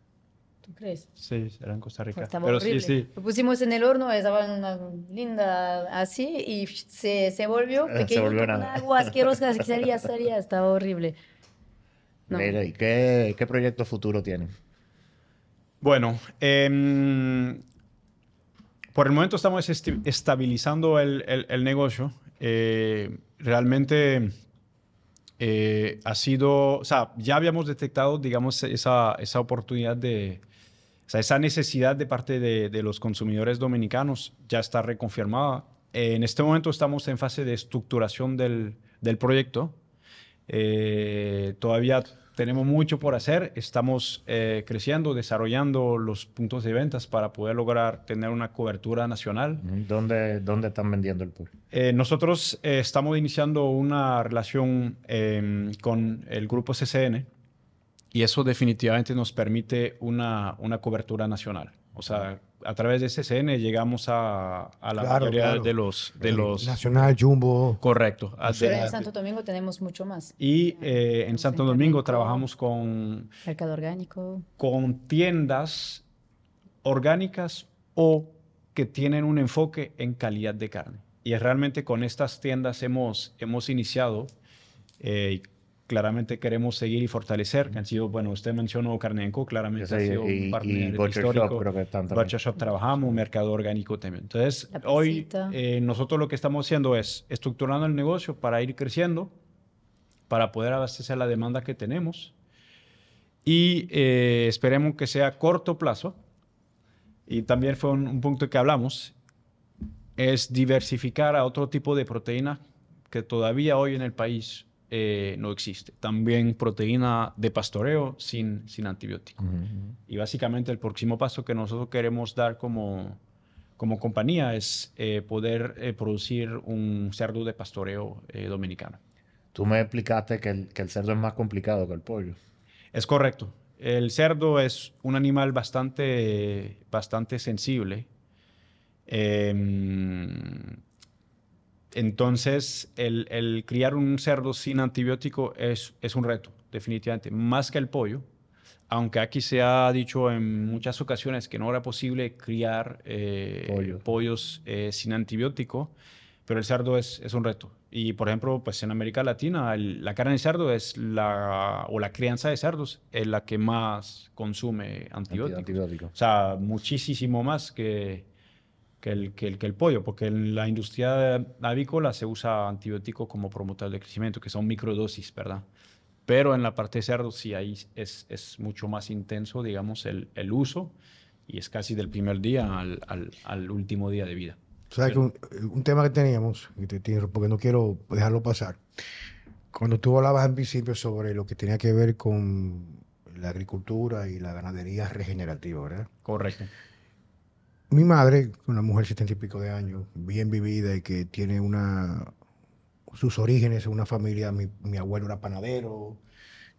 ¿Tú crees? Sí, era en Costa Rica. Estaba Pero horrible. sí, sí. Lo pusimos en el horno, estaba una linda así y se, se volvió Eh, se pequeño, volvió con nada. agua asquerosa, que salía, salía, estaba horrible. No. Mira, ¿y qué, qué proyecto futuro tienen? Bueno, em, por el momento estamos estabilizando el, el- el negocio. Eh, realmente eh, ha sido, o sea, ya habíamos detectado, digamos, esa, esa oportunidad de, o sea, esa necesidad de parte de, de los consumidores dominicanos ya está reconfirmada. Eh, en este momento estamos en fase de estructuración del, del proyecto. Eh, todavía tenemos mucho por hacer. Estamos eh, creciendo, desarrollando los puntos de ventas para poder lograr tener una cobertura nacional. ¿Dónde, dónde están vendiendo el pollo? Eh, nosotros eh, estamos iniciando una relación eh, con el grupo CCN y eso definitivamente nos permite una, una cobertura nacional. O sea, a través de CCN llegamos a, a la Claro, mayoría claro. de los... De los Nacional, Jumbo. correcto. Pero en Santo Domingo tenemos mucho más. y eh, en Santo Domingo trabajamos con, Mercado orgánico. con tiendas orgánicas o que tienen un enfoque en calidad de carne. Y es realmente con estas tiendas hemos, hemos iniciado, eh, claramente queremos seguir y fortalecer, que han sido, bueno, usted mencionó Carnenco, claramente Sí, ha sido y- un partner y Butcher Shop histórico. Butcher Shop trabajamos, mercado orgánico también. Entonces, hoy eh, nosotros lo que estamos haciendo es estructurando el negocio para ir creciendo, para poder abastecer la demanda que tenemos y eh, esperemos que sea a corto plazo. Y también fue un, un punto que hablamos, es diversificar a otro tipo de proteína que todavía hoy en el país eh, no existe. También proteína de pastoreo sin, sin antibiótico. Y básicamente el próximo paso que nosotros queremos dar como, como compañía es eh, poder eh, producir un cerdo de pastoreo eh, dominicano. Tú me explicaste que el, que el cerdo es más complicado que el pollo. Es correcto. El cerdo es un animal bastante, bastante sensible. Em, entonces, el, el criar un cerdo sin antibiótico es, es un reto, definitivamente, más que el pollo. Aunque aquí se ha dicho en muchas ocasiones que no era posible criar eh, Pollo. pollos eh, sin antibiótico, pero el cerdo es, es un reto. Y por ejemplo, pues en América Latina, el- la carne de cerdo es la, o la crianza de cerdos es la que más consume antibióticos. Antibiótico. O sea, muchísimo más que, que, el, que, el, que el pollo, porque en la industria avícola se usa antibiótico como promotor de crecimiento, que son microdosis, ¿verdad? Pero en la parte de cerdo sí ahí es, es mucho más intenso, digamos, el, el uso y es casi del primer día al, al, al último día de vida. ¿Sabes que un, un tema que teníamos, porque no quiero dejarlo pasar, cuando tú hablabas al principio sobre lo que tenía que ver con la agricultura y la ganadería regenerativa, ¿verdad? Correcto. Mi madre, una mujer setenta y pico de años, bien vivida y que tiene una sus orígenes en una familia, mi, abuelo era panadero,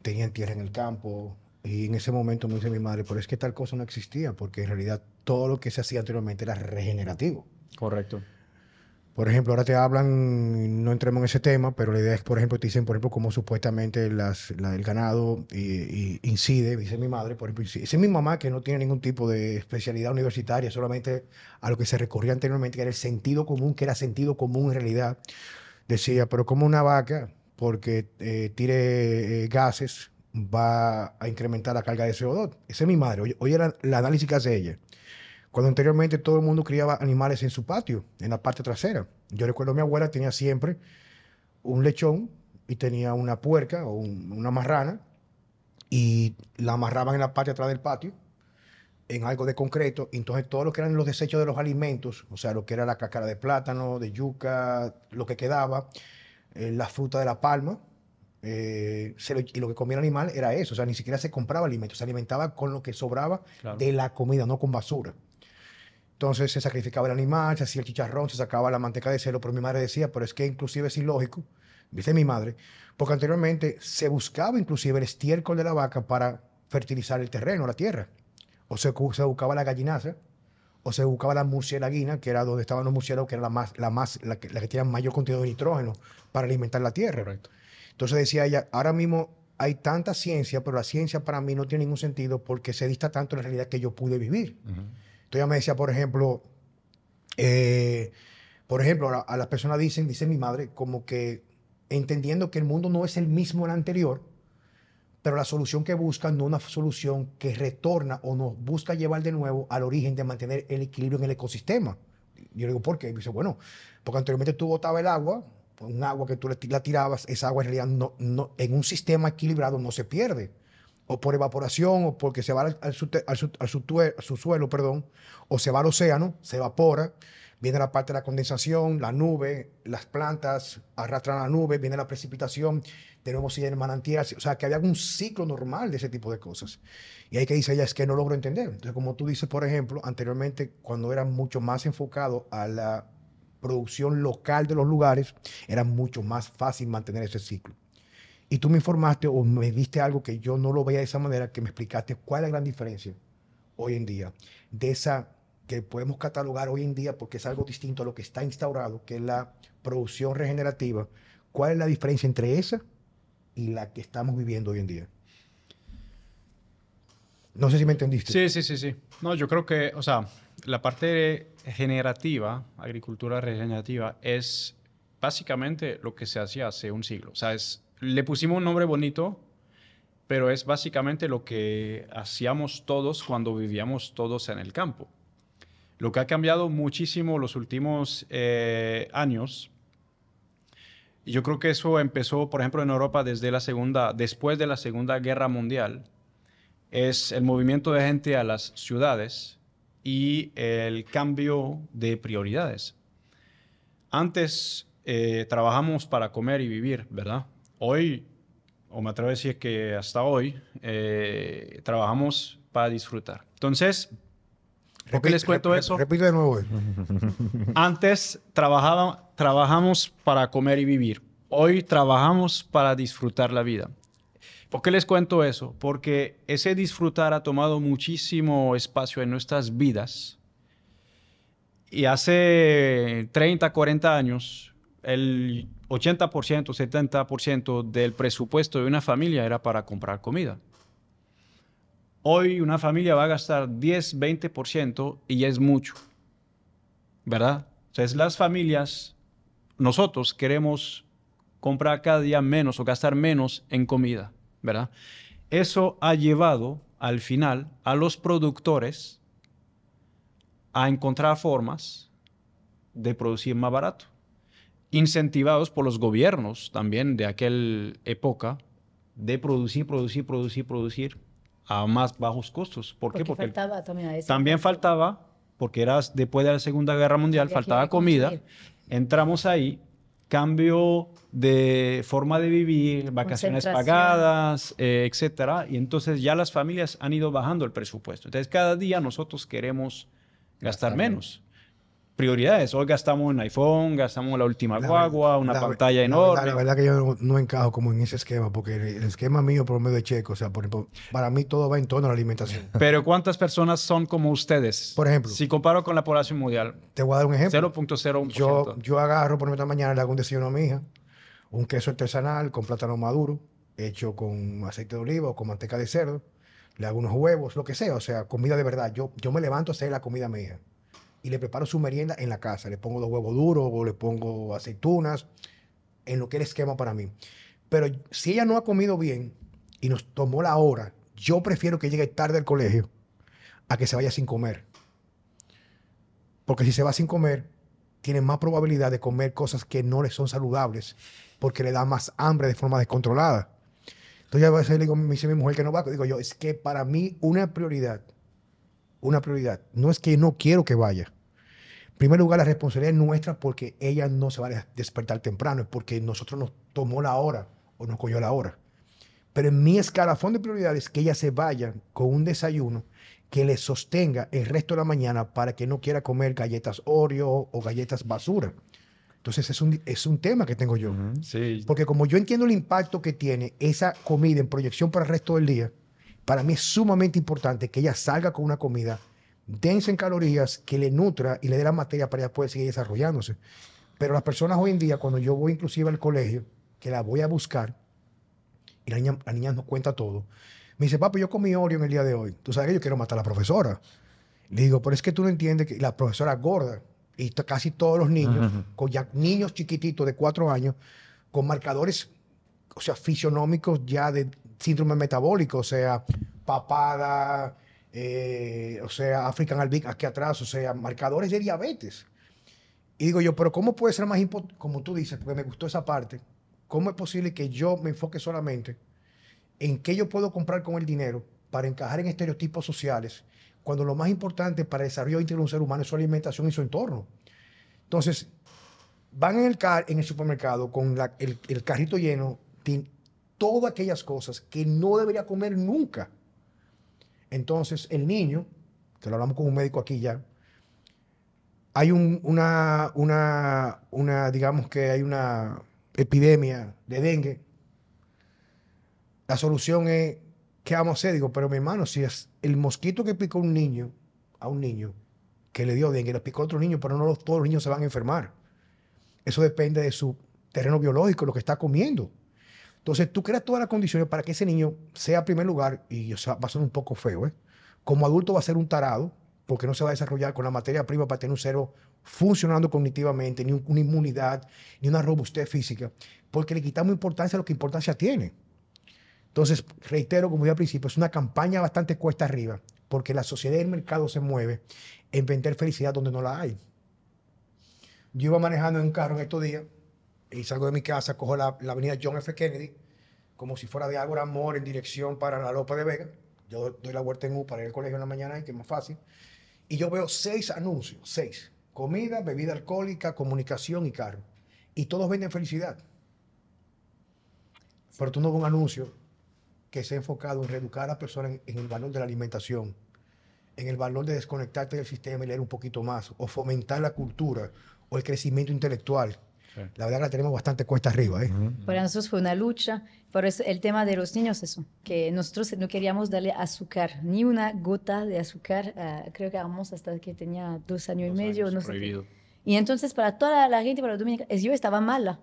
tenían tierra en el campo, y en ese momento me dice mi madre, pero es que tal cosa no existía, porque en realidad todo lo que se hacía anteriormente era regenerativo. Correcto. Por ejemplo, ahora te hablan, no entremos en ese tema, pero la idea es, por ejemplo, te dicen, por ejemplo, cómo supuestamente las, la- el ganado y, y incide, dice mi madre, por ejemplo, es mi mamá que no tiene ningún tipo de especialidad universitaria, solamente a lo que se recorría anteriormente, que era el sentido común, que era sentido común en realidad. Decía, pero como una vaca, porque eh, tire eh, gases, va a incrementar la carga de CO2. Esa es mi madre. Oye, oye la- el análisis que hace ella. Cuando anteriormente todo el mundo criaba animales en su patio, en la parte trasera. Yo recuerdo mi abuela tenía siempre un lechón y tenía una puerca o un- una marrana y la amarraban en la parte de atrás del patio en algo de concreto. Entonces todo lo que eran los desechos de los alimentos, o sea, lo que era la cáscara de plátano, de yuca, lo que quedaba, eh, la fruta de la palma, eh, se lo- y lo que comía el animal era eso, o sea, ni siquiera se compraba alimento, se alimentaba con lo que sobraba Claro. de la comida, no con basura. Entonces se sacrificaba el animal, se hacía el chicharrón, se sacaba la manteca de celo, pero mi madre decía, pero es que inclusive es ilógico, dice mi madre, porque anteriormente se buscaba inclusive el estiércol de la vaca para fertilizar el terreno, la tierra. O se, buscaba la gallinaza, o se buscaba la murcielaguina, que era donde estaban los murciélagos, que era la, más, la, más, la, que, la que tenía mayor contenido de nitrógeno para alimentar la tierra. Correcto. Entonces decía ella, ahora mismo hay tanta ciencia, pero la ciencia para mí no tiene ningún sentido porque se dista tanto de la realidad que yo pude vivir. Entonces ella me decía, por ejemplo, eh, por ejemplo, a, las personas dicen, dice mi madre, como que entendiendo que el mundo no es el mismo el anterior, pero la solución que buscan no una solución que retorna o nos busca llevar de nuevo al origen de mantener el equilibrio en el ecosistema. Yo digo, ¿por qué? Y dice, bueno, porque anteriormente tú botabas el agua, un agua que tú la tirabas, esa agua en realidad no, no, en un sistema equilibrado no se pierde. O por evaporación, o porque se va al, al, perdón, o se va al océano, se evapora, viene la parte de la condensación, la nube, las plantas arrastran la nube, viene la precipitación, de nuevo sigue el manantial, o sea, que había un ciclo normal de ese tipo de cosas. Y ahí que dice ella, es que no logro entender. Entonces, como tú dices, por ejemplo, anteriormente, cuando era mucho más enfocado a la producción local de los lugares, era mucho más fácil mantener ese ciclo. Y tú me informaste o me diste algo que yo no lo veía de esa manera, que me explicaste cuál es la gran diferencia hoy en día de esa que podemos catalogar hoy en día porque es algo distinto a lo que está instaurado, que es la producción regenerativa. ¿Cuál es la diferencia entre esa y la que estamos viviendo hoy en día? No sé si me entendiste. Sí, sí, sí, sí. No, yo creo que, o sea, la parte generativa, agricultura regenerativa, es básicamente lo que se hacía hace un siglo. O sea, es le pusimos un nombre bonito, pero es básicamente lo que hacíamos todos cuando vivíamos todos en el campo. Lo que ha cambiado muchísimo los últimos eh, años, yo creo que eso empezó, por ejemplo, en Europa desde la segunda, después de la Segunda Guerra Mundial, es el movimiento de gente a las ciudades y el cambio de prioridades. Antes eh, trabajamos para comer y vivir, ¿verdad? Hoy, o me atrevo a decir que hasta hoy, eh, trabajamos para disfrutar. Entonces, ¿por qué les cuento eso? Repito de nuevo. Antes trabajaba, trabajamos para comer y vivir. Hoy trabajamos para disfrutar la vida. ¿Por qué les cuento eso? Porque ese disfrutar ha tomado muchísimo espacio en nuestras vidas. Y hace 30, 40 años, el 80%, 70% del presupuesto de una familia era para comprar comida. Hoy una familia va a gastar 10, 20% y es mucho. ¿Verdad? Entonces las familias, nosotros queremos comprar cada día menos o gastar menos en comida. ¿verdad? Eso ha llevado al final a los productores a encontrar formas de producir más barato, incentivados por los gobiernos también de aquella época de producir, producir, producir, producir a más bajos costos. ¿Por porque qué? Porque faltaba también, a también faltaba, porque era después de la Segunda Guerra Mundial, faltaba comida. Entramos ahí cambio de forma de vivir, vacaciones pagadas, eh, etcétera. Y entonces ya las familias han ido bajando el presupuesto. Entonces cada día nosotros queremos gastar, menos prioridades. Hoy gastamos un iPhone, gastamos la última guagua, una pantalla enorme. La, verdad que yo no, encajo como en ese esquema, porque el, esquema mío por medio de checo, o sea, por ejemplo, para mí todo va en torno a la alimentación. Pero ¿cuántas personas son como ustedes? Por ejemplo. Si comparo con la población mundial. Te voy a dar un ejemplo. 0.01%. Yo, yo agarro por esta mañana, le hago un desayuno a mi hija, un queso artesanal con plátano maduro, hecho con aceite de oliva o con manteca de cerdo, le hago unos huevos, lo que sea, o sea, comida de verdad. Yo, yo me levanto a hacer la comida a mi hija y le preparo su merienda en la casa. Le pongo dos huevos duros o le pongo aceitunas, en lo que el esquema para mí. Pero si ella no ha comido bien y nos tomó la hora, yo prefiero que llegue tarde al colegio a que se vaya sin comer. Porque si se va sin comer, tiene más probabilidad de comer cosas que no le son saludables porque le da más hambre de forma descontrolada. Entonces, a veces le digo, me dice mi mujer que no va, digo yo, es que para mí una prioridad, una prioridad, no es que no quiero que vaya, en primer lugar, la responsabilidad es nuestra porque ella no se va a despertar temprano, es porque nosotros nos tomó la hora o nos cogió la hora. Pero en mi escalafón de prioridades, que ella se vaya con un desayuno que le sostenga el resto de la mañana para que no quiera comer galletas Oreo o galletas basura. Entonces es un, es un tema que tengo yo. sí. Porque como yo entiendo el impacto que tiene esa comida en proyección para el resto del día, para mí es sumamente importante que ella salga con una comida densa en calorías, que le nutra y le dé la materia para ella poder seguir desarrollándose. Pero las personas hoy en día, cuando yo voy inclusive al colegio, que la voy a buscar, y la niña, la niña nos cuenta todo, me dice, papi, yo comí Oreo en el día de hoy. Tú sabes que yo quiero matar a la profesora. Le digo, pero es que tú no entiendes que la profesora gorda, y casi todos los niños, con ya niños chiquititos de cuatro años, con marcadores, o sea, fisionómicos ya de síndrome metabólico, o sea, papada, eh, o sea, African Albik aquí atrás, o sea, marcadores de diabetes. Y digo yo, pero ¿cómo puede ser más importante, como tú dices, porque me gustó esa parte, cómo es posible que yo me enfoque solamente en qué yo puedo comprar con el dinero para encajar en estereotipos sociales, cuando lo más importante para el desarrollo íntegro de un ser humano es su alimentación y su entorno? Entonces, van en el, car en el supermercado con el, el carrito lleno de todas aquellas cosas que no debería comer nunca. Entonces, el niño, que lo hablamos con un médico aquí ya, hay una, una, una, digamos que hay una epidemia de dengue. La solución es, ¿qué vamos a hacer? Digo, pero mi hermano, si es el mosquito que picó a un niño, a un niño, que le dio dengue, le picó a otro niño, pero no todos los niños se van a enfermar. Eso depende de su terreno biológico, lo que está comiendo. Entonces, tú creas todas las condiciones para que ese niño sea primer lugar, y va a ser un poco feo, ¿eh? Como adulto va a ser un tarado, porque no se va a desarrollar con la materia prima para tener un cerebro funcionando cognitivamente, ni una inmunidad, ni una robustez física, porque le quitamos importancia a lo que importancia tiene. Entonces, reitero, como dije al principio, es una campaña bastante cuesta arriba, porque la sociedad y el mercado se mueve en vender felicidad donde no la hay. Yo iba manejando en un carro en estos días y salgo de mi casa, cojo la, avenida John F. Kennedy, como si fuera de Ágora Amor en dirección para la Lopa de Vega. Yo doy la vuelta en U para ir al colegio en la mañana, que es más fácil. Y yo veo seis anuncios, seis. Comida, bebida alcohólica, comunicación y carro. Y todos venden felicidad. Pero tú no ves un anuncio que se ha enfocado en reeducar a las personas en, el valor de la alimentación, en el valor de desconectarte del sistema y leer un poquito más, o fomentar la cultura o el crecimiento intelectual. La verdad que la tenemos bastante cuesta arriba. ¿eh? Para nosotros fue una lucha. Por eso el tema de los niños, eso, que nosotros no queríamos darle azúcar, ni una gota de azúcar. Uh, creo que vamos hasta que tenía dos años y medio. no prohibido. Sé y entonces para toda la gente, para los dominicanos, yo estaba mala.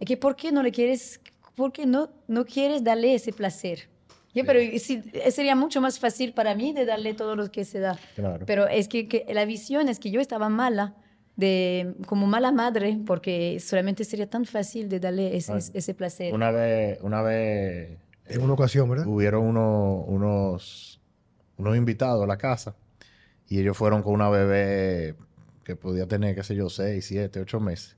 Es que, ¿por qué no le quieres, por qué no, no quieres darle ese placer? Yo, pero sí, sería mucho más fácil para mí de darle todo lo que se da. Claro. Pero es que, que la visión es que yo estaba mala de como mala madre, porque solamente sería tan fácil de darle ese, ese placer. Una vez, una vez... En una ocasión, ¿verdad? Hubieron unos, unos, unos invitados a la casa y ellos fueron con una bebé que podía tener, qué sé yo, seis, siete, ocho meses.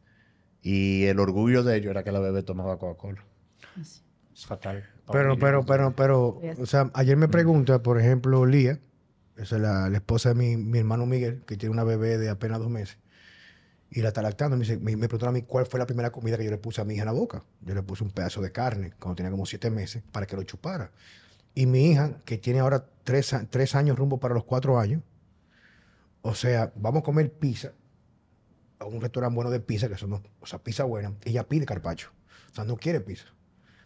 Y el orgullo de ellos era que la bebé tomaba Coca-Cola. Es fatal. Pero, pero, pero, pero, o sea, ayer me pregunta, por ejemplo, Lía, esa es la, la esposa de mi, mi, hermano Miguel, que tiene una bebé de apenas dos meses y la está lactando. Me, dice, me, preguntó a mí cuál fue la primera comida que yo le puse a mi hija en la boca. Yo le puse un pedazo de carne cuando tenía como siete meses para que lo chupara. Y mi hija, que tiene ahora tres, tres años rumbo para los cuatro años, o sea, vamos a comer pizza a un restaurante bueno de pizza, que son, o sea, pizza buena, ella pide carpacho. O sea, no quiere pizza.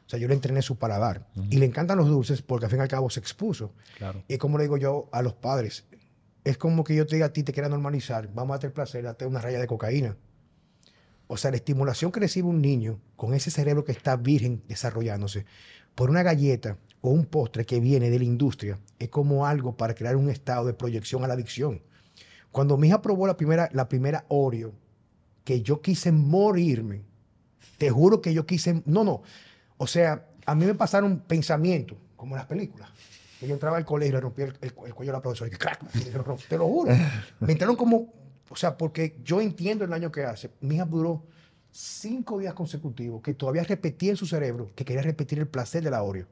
O sea, yo le entrené su paladar. Y le encantan los dulces porque al fin y al cabo se expuso. Claro. Y como le digo yo a los padres, es como que yo te diga a ti, te quiera normalizar, vamos a tener placer, date una raya de cocaína. O sea, la estimulación que recibe un niño con ese cerebro que está virgen desarrollándose por una galleta o un postre que viene de la industria es como algo para crear un estado de proyección a la adicción. Cuando mi hija probó la primera, la primera Oreo, que yo quise morirme, te juro que yo quise, no, no, o sea, a mí me pasaron pensamientos, como en las películas yo entraba al colegio y le rompí el, cuello a la profesora. Y ¡crack! te lo juro. Me entraron como, o sea, porque yo entiendo el daño que hace. Mi hija duró cinco días consecutivos que todavía repetía en su cerebro que quería repetir el placer de la Oreo.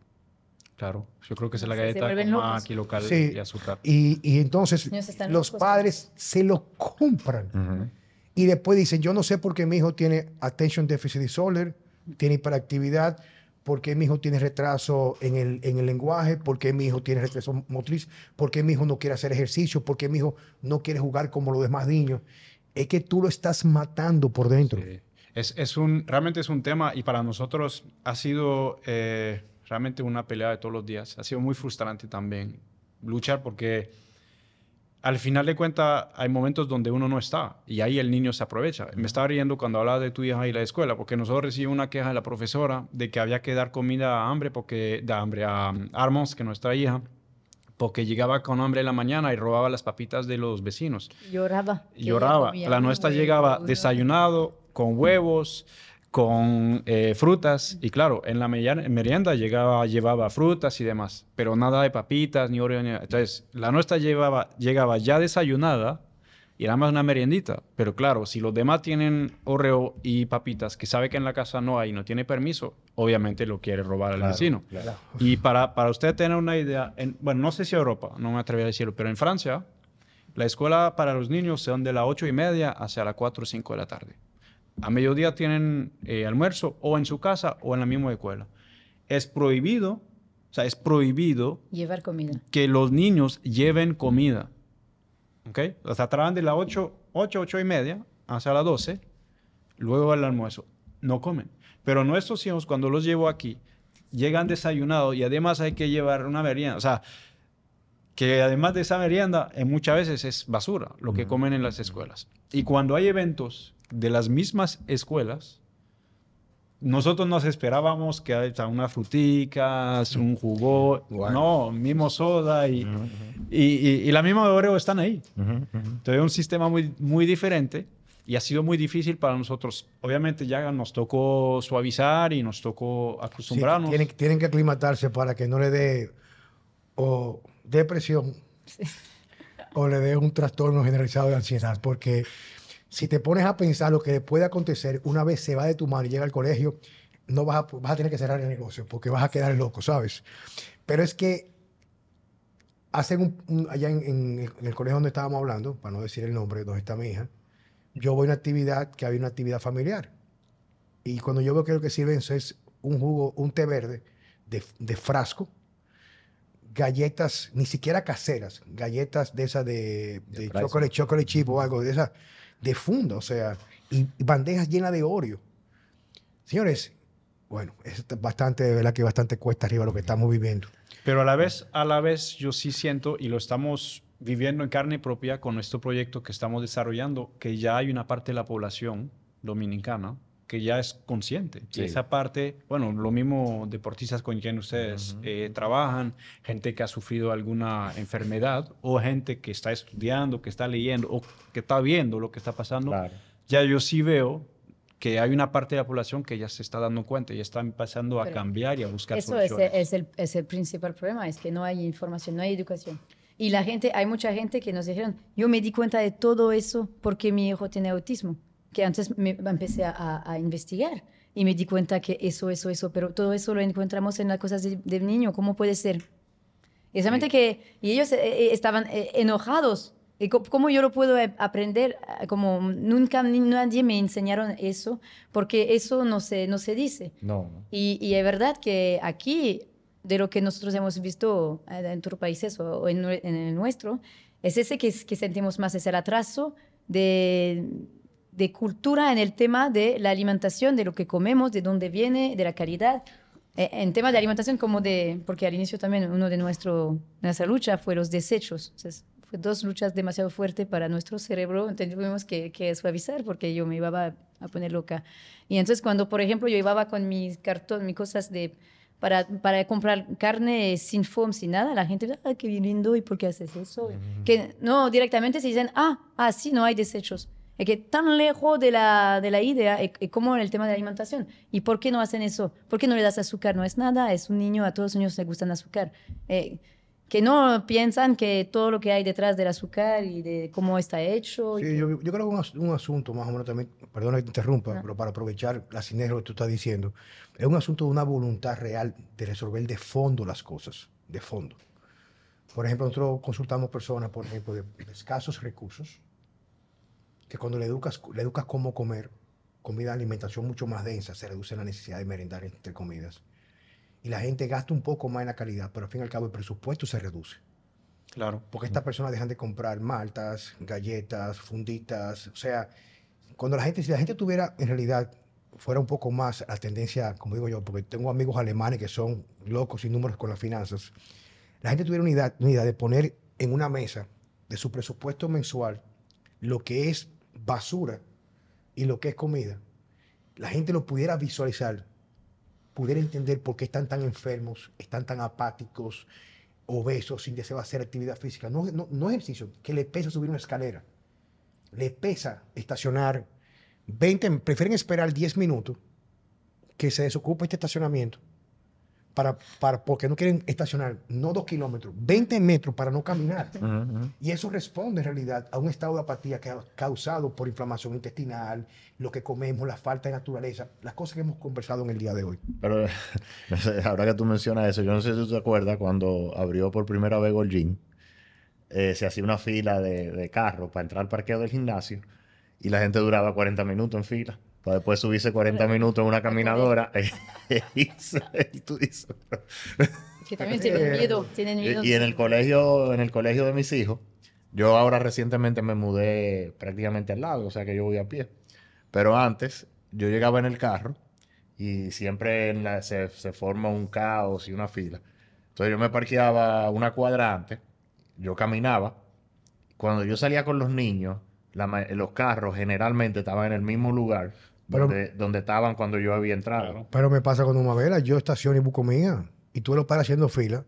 Claro, yo creo que es la galleta más local y azúcar. Y, y entonces los padres se lo compran. Y después dicen, yo no sé por qué mi hijo tiene attention deficit disorder, tiene hiperactividad, por qué mi hijo tiene retraso en el, en el lenguaje, por qué mi hijo tiene retraso motriz, por qué mi hijo no quiere hacer ejercicio, por qué mi hijo no quiere jugar como los demás niños. Es que tú lo estás matando por dentro. Es, es, un, realmente es un tema y para nosotros ha sido eh, realmente una pelea de todos los días. Ha sido muy frustrante también luchar porque al final de cuentas hay momentos donde uno no está y ahí el niño se aprovecha. Me estaba riendo cuando hablaba de tu hija y la escuela, porque nosotros recibimos una queja de la profesora de que había que dar comida a hambre, porque, de hambre a um, Armons, que nuestra hija, porque llegaba con hambre en la mañana y robaba las papitas de los vecinos. Lloraba. Lloraba. La nuestra llegaba desayunado, con huevos, con eh, frutas y claro, en la merienda llegaba, llevaba frutas y demás, pero nada de papitas ni oreo. Entonces, la nuestra llevaba, llegaba ya desayunada y era más una meriendita, pero claro, si los demás tienen oreo y papitas que sabe que en la casa no hay y no tiene permiso, obviamente lo quiere robar al vecino. Y para, para usted tener una idea, en, bueno, no sé si Europa, no me atrevo a decirlo, pero en Francia, la escuela para los niños son de las ocho y media hacia las 4 o 5 de la tarde. A mediodía tienen eh, almuerzo o en su casa o en la misma escuela. Es prohibido, o sea, es prohibido llevar comida. Que los niños lleven comida. ¿Ok? O sea, trabajan de las 8, 8, 8 y media hasta las 12, luego el almuerzo. No comen. Pero nuestros hijos, cuando los llevo aquí, llegan desayunados y además hay que llevar una merienda. O sea, que además de esa merienda, en muchas veces es basura lo que comen en las escuelas. Y cuando hay eventos de las mismas escuelas, nosotros nos esperábamos que haya unas fruticas, un jugo, no, mismo soda y, y, la misma de Oreo están ahí. Entonces es un sistema muy, muy diferente y ha sido muy difícil para nosotros. Obviamente ya nos tocó suavizar y nos tocó acostumbrarnos. tienen, tienen, que aclimatarse para que no le dé o depresión o le dé un trastorno generalizado de ansiedad, porque si te pones a pensar lo que puede acontecer una vez se va de tu mano y llega al colegio, no vas a, vas a tener que cerrar el negocio porque vas a quedar loco, ¿sabes? Pero es que hacen un, allá en, el colegio donde estábamos hablando, para no decir el nombre, donde está mi hija, yo voy a una actividad que había una actividad familiar. Y cuando yo veo que lo que sirven es un jugo, un té verde de, de frasco, galletas, ni siquiera caseras, galletas de esas de, de, chocolate, chocolate chip o algo de esas de funda, o sea, y bandejas llenas de Oreo. Señores, bueno, es bastante, de verdad que bastante cuesta arriba lo que estamos viviendo. Pero a la vez, a la vez yo sí siento, y lo estamos viviendo en carne propia con nuestro proyecto que estamos desarrollando, que ya hay una parte de la población dominicana que ya es consciente. Y esa parte, bueno, lo mismo deportistas con quien ustedes eh, trabajan, gente que ha sufrido alguna enfermedad o gente que está estudiando, que está leyendo o que está viendo lo que está pasando, ya yo sí veo que hay una parte de la población que ya se está dando cuenta y está empezando a cambiar y a buscar eso soluciones. Eso es, el, es el principal problema, es que no hay información, no hay educación. Y la gente, hay mucha gente que nos dijeron, yo me di cuenta de todo eso porque mi hijo tiene autismo que antes me empecé a, investigar y me di cuenta que eso, eso, eso, pero todo eso lo encontramos en las cosas del niño, ¿cómo puede ser? Y solamente que y ellos eh, eh, estaban eh, enojados. ¿Y ¿Cómo yo lo puedo aprender? Como nunca nadie me enseñaron eso, porque eso no se, no se dice. No. Y, y es verdad que aquí, de lo que nosotros hemos visto en otros países o en, en el nuestro, es ese que, que sentimos más, es el atraso de de cultura en el tema de la alimentación, de lo que comemos, de dónde viene, de la calidad. Eh, en tema de alimentación, como de, porque al inicio también uno de nuestro, nuestra lucha fue los desechos. fue dos luchas demasiado fuertes para nuestro cerebro. Tuvimos que, que, suavizar porque yo me iba a, a, poner loca. Y entonces cuando, por ejemplo, yo iba con mis cartón, mis cosas de, para, para comprar carne sin foam, sin nada, la gente, ah, qué lindo, ¿y por qué haces eso? Que no, directamente se dicen, ah, ah, sí, no hay desechos. Es que tan lejos de la, de la idea es, como en el tema de la alimentación. ¿Y por qué no hacen eso? ¿Por qué no le das azúcar? No es nada, es un niño, a todos los niños les gustan azúcar. Eh, que no piensan que todo lo que hay detrás del azúcar y de cómo está hecho. Sí, yo, yo, creo que un, un, asunto más o menos también, perdona que te interrumpa, pero para aprovechar la sinergia que tú estás diciendo, es un asunto de una voluntad real de resolver de fondo las cosas, de fondo. Por ejemplo, nosotros consultamos personas, por ejemplo, de escasos recursos, que cuando le educas, le educas cómo comer, comida, alimentación mucho más densa, se reduce la necesidad de merendar entre comidas. Y la gente gasta un poco más en la calidad, pero al fin y al cabo el presupuesto se reduce. Claro. Porque estas personas dejan de comprar maltas, galletas, funditas. O sea, cuando la gente, si la gente tuviera en realidad, fuera un poco más la tendencia, como digo yo, porque tengo amigos alemanes que son locos y números con las finanzas, la gente tuviera una idea de poner en una mesa de su presupuesto mensual lo que es basura y lo que es comida, la gente lo pudiera visualizar, pudiera entender por qué están tan enfermos, están tan apáticos, obesos, sin deseo hacer actividad física. No, no, no ejercicio, que le pesa subir una escalera, le pesa estacionar 20, prefieren esperar 10 minutos que se desocupe este estacionamiento para, para, porque no quieren estacionar, no dos kilómetros, 20 metros para no caminar. Y eso responde en realidad a un estado de apatía que ha causado por inflamación intestinal, lo que comemos, la falta de naturaleza, las cosas que hemos conversado en el día de hoy. Pero ahora que tú mencionas eso, yo no sé si tú te acuerdas cuando abrió por primera vez Golgin, eh, se hacía una fila de, de carros para entrar al parqueo del gimnasio y la gente duraba 40 minutos en fila para después subirse 40 minutos en una caminadora. y tú dices, que también tienen miedo, tienen miedo. Y en el colegio, en el colegio de mis hijos, yo ahora recientemente me mudé prácticamente al lado, o sea que yo voy a pie. Pero antes, yo llegaba en el carro y siempre se, se, forma un caos y una fila. Entonces yo me parqueaba una cuadrante, yo caminaba. Cuando yo salía con los niños, los carros generalmente estaban en el mismo lugar donde, estaban cuando yo había entrado. Pero me pasa con una vela, yo estaciono y busco mía, y tú lo paras haciendo fila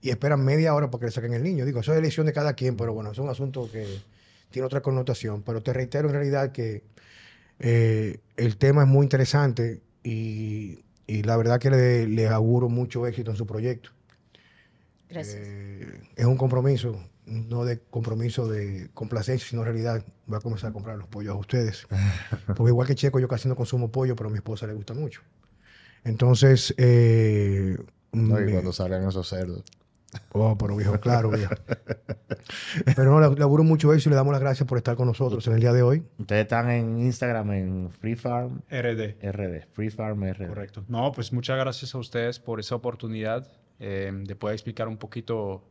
y esperan media hora para que le saquen el niño. Digo, eso es elección de cada quien, pero bueno, es un asunto que tiene otra connotación. Pero te reitero en realidad que eh, el tema es muy interesante y, la verdad que le, auguro mucho éxito en su proyecto. Gracias. Eh, es un compromiso, no de compromiso de complacencia, sino en realidad voy a comenzar a comprar los pollos a ustedes. Porque igual que Checo, yo casi no consumo pollo, pero a mi esposa le gusta mucho. Entonces... Eh, no, y cuando salen esos cerdos. Oh, pero viejo, claro, viejo. Pero no, le auguro mucho eso y le damos las gracias por estar con nosotros en el día de hoy. Ustedes están en Instagram en Free Farm RD. RD, Free Farm RD. Correcto. No, pues muchas gracias a ustedes por esa oportunidad eh, de poder explicar un poquito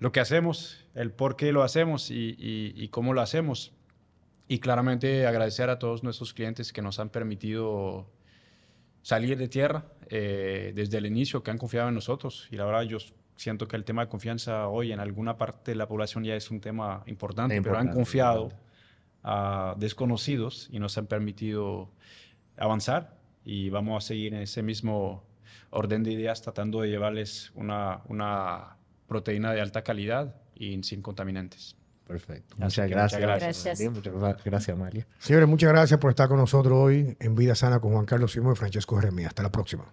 lo que hacemos, el por qué lo hacemos y, cómo lo hacemos. Y claramente agradecer a todos nuestros clientes que nos han permitido salir de tierra eh, desde el inicio, que han confiado en nosotros. Y la verdad, yo siento que el tema de confianza hoy en alguna parte de la población ya es un tema importante, pero han confiado a desconocidos y nos han permitido avanzar y vamos a seguir en ese mismo orden de ideas tratando de llevarles una, una proteína de alta calidad y sin contaminantes. Perfecto. Muchas gracias. Muchas gracias. muchas gracias, María. Señores, muchas gracias por estar con nosotros hoy en Vida Sana con Juan Carlos Simón y Francesco Jeremías. Hasta la próxima.